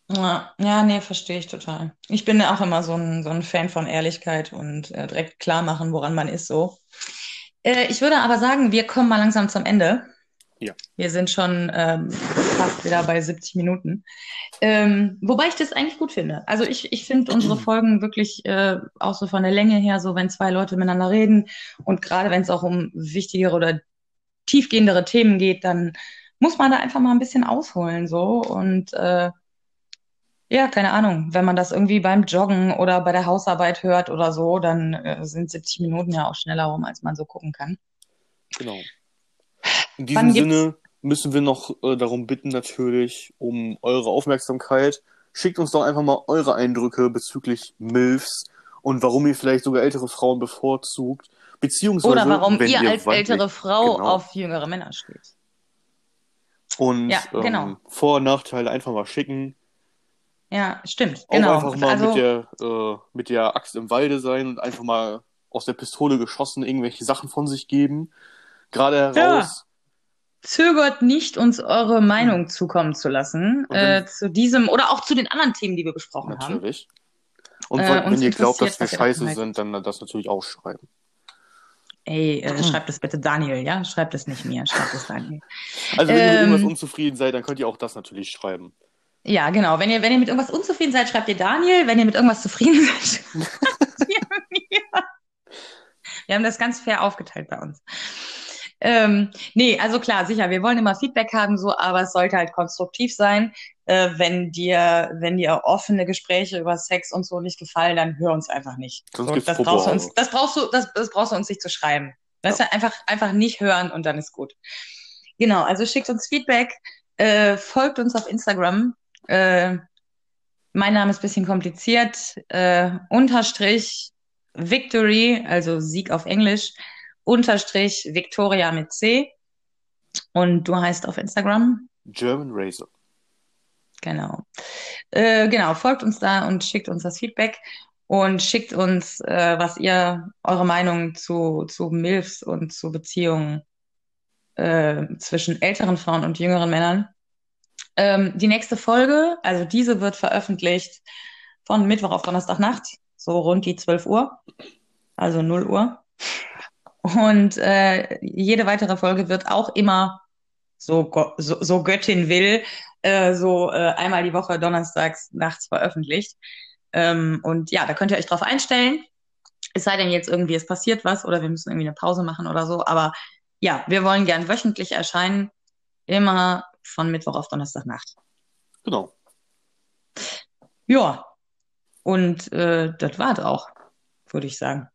Ja, ja, nee, verstehe ich total. Ich bin ja auch immer so ein, so ein Fan von Ehrlichkeit und äh, direkt klar machen, woran man ist, so. Äh, ich würde aber sagen, wir kommen mal langsam zum Ende. Ja. Wir sind schon ähm, fast wieder bei 70 Minuten. Ähm, wobei ich das eigentlich gut finde. Also ich, ich finde unsere Folgen wirklich äh, auch so von der Länge her, so wenn zwei Leute miteinander reden und gerade wenn es auch um wichtigere oder tiefgehendere Themen geht, dann muss man da einfach mal ein bisschen ausholen so und äh, ja, keine Ahnung. Wenn man das irgendwie beim Joggen oder bei der Hausarbeit hört oder so, dann äh, sind 70 Minuten ja auch schneller rum, als man so gucken kann. Genau. In diesem Sinne müssen wir noch äh, darum bitten, natürlich, um eure Aufmerksamkeit. Schickt uns doch einfach mal eure Eindrücke bezüglich MILFs und warum ihr vielleicht sogar ältere Frauen bevorzugt. Beziehungsweise, Oder warum ihr ihr als ältere Frau genau. auf jüngere Männer steht. Und Ja, genau. ähm, Vor- und Nachteile einfach mal schicken. Ja, stimmt. Auch Genau. einfach mal Also, mit, der, äh, mit der Axt im Walde sein und einfach mal aus der Pistole geschossen irgendwelche Sachen von sich geben. Gerade Ja. heraus. zögert nicht, uns eure Meinung zukommen zu lassen äh, zu diesem oder auch zu den anderen Themen, die wir besprochen haben. Natürlich. Und Äh, wenn, ihr glaubt, dass wir scheiße sind, dann das natürlich auch schreiben. Ey, äh, schreibt es bitte Daniel, ja? Schreibt es nicht mir, schreibt es Daniel. Also wenn ihr mit Ähm. irgendwas unzufrieden seid, dann könnt ihr auch das natürlich schreiben. Ja, genau. Wenn ihr, wenn ihr mit irgendwas unzufrieden seid, schreibt ihr Daniel. Wenn ihr mit irgendwas zufrieden seid, schreibt ihr mir. Wir haben das ganz fair aufgeteilt bei uns. Ähm, nee, also klar, sicher, wir wollen immer Feedback haben, so, aber es sollte halt konstruktiv sein. Äh, wenn dir, wenn dir offene Gespräche über Sex und so nicht gefallen, dann hör uns einfach nicht. Sonst So, das brauchst du uns, das brauchst du, das, das brauchst du uns nicht zu schreiben. Weißt du, einfach, einfach nicht hören und dann ist gut. Genau, also schickt uns Feedback, äh, folgt uns auf Instagram, äh, mein Name ist ein bisschen kompliziert. Äh, unterstrich Victory, also Sieg auf Englisch, unterstrich Victoria mit C. Und du heißt auf Instagram? German Razor. Genau. Äh, genau, folgt uns da und schickt uns das Feedback und schickt uns, äh, was ihr, eure Meinung zu, zu MILFs und zu Beziehungen äh, zwischen älteren Frauen und jüngeren Männern. Ähm, die nächste Folge, also diese wird veröffentlicht von Mittwoch auf Donnerstagnacht, so rund die 12 Uhr, also 0 Uhr. Und äh, jede weitere Folge wird auch immer so, so, so Göttin will, äh, so äh, einmal die Woche donnerstags nachts veröffentlicht. Ähm, und ja, da könnt ihr euch drauf einstellen. Es sei denn jetzt irgendwie, es passiert was oder wir müssen irgendwie eine Pause machen oder so. Aber ja, wir wollen gern wöchentlich erscheinen. Immer von Mittwoch auf Donnerstagnacht. Genau. Ja, und äh, das war's auch, würde ich sagen.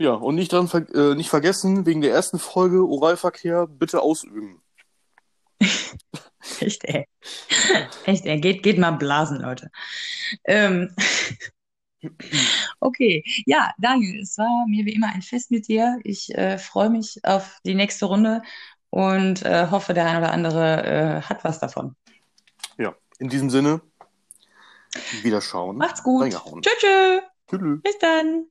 Ja, und nicht, dran ver äh, nicht vergessen, wegen der ersten Folge Oralverkehr bitte ausüben. Echt, ey. Echt, ey. Geht, geht mal blasen, Leute. Ähm. Okay, ja, Daniel, es war mir wie immer ein Fest mit dir. Ich äh, freue mich auf die nächste Runde und äh, hoffe, der ein oder andere äh, hat was davon. Ja, in diesem Sinne, wieder schauen. Macht's gut. Tschüss. Tschüss. Bis dann.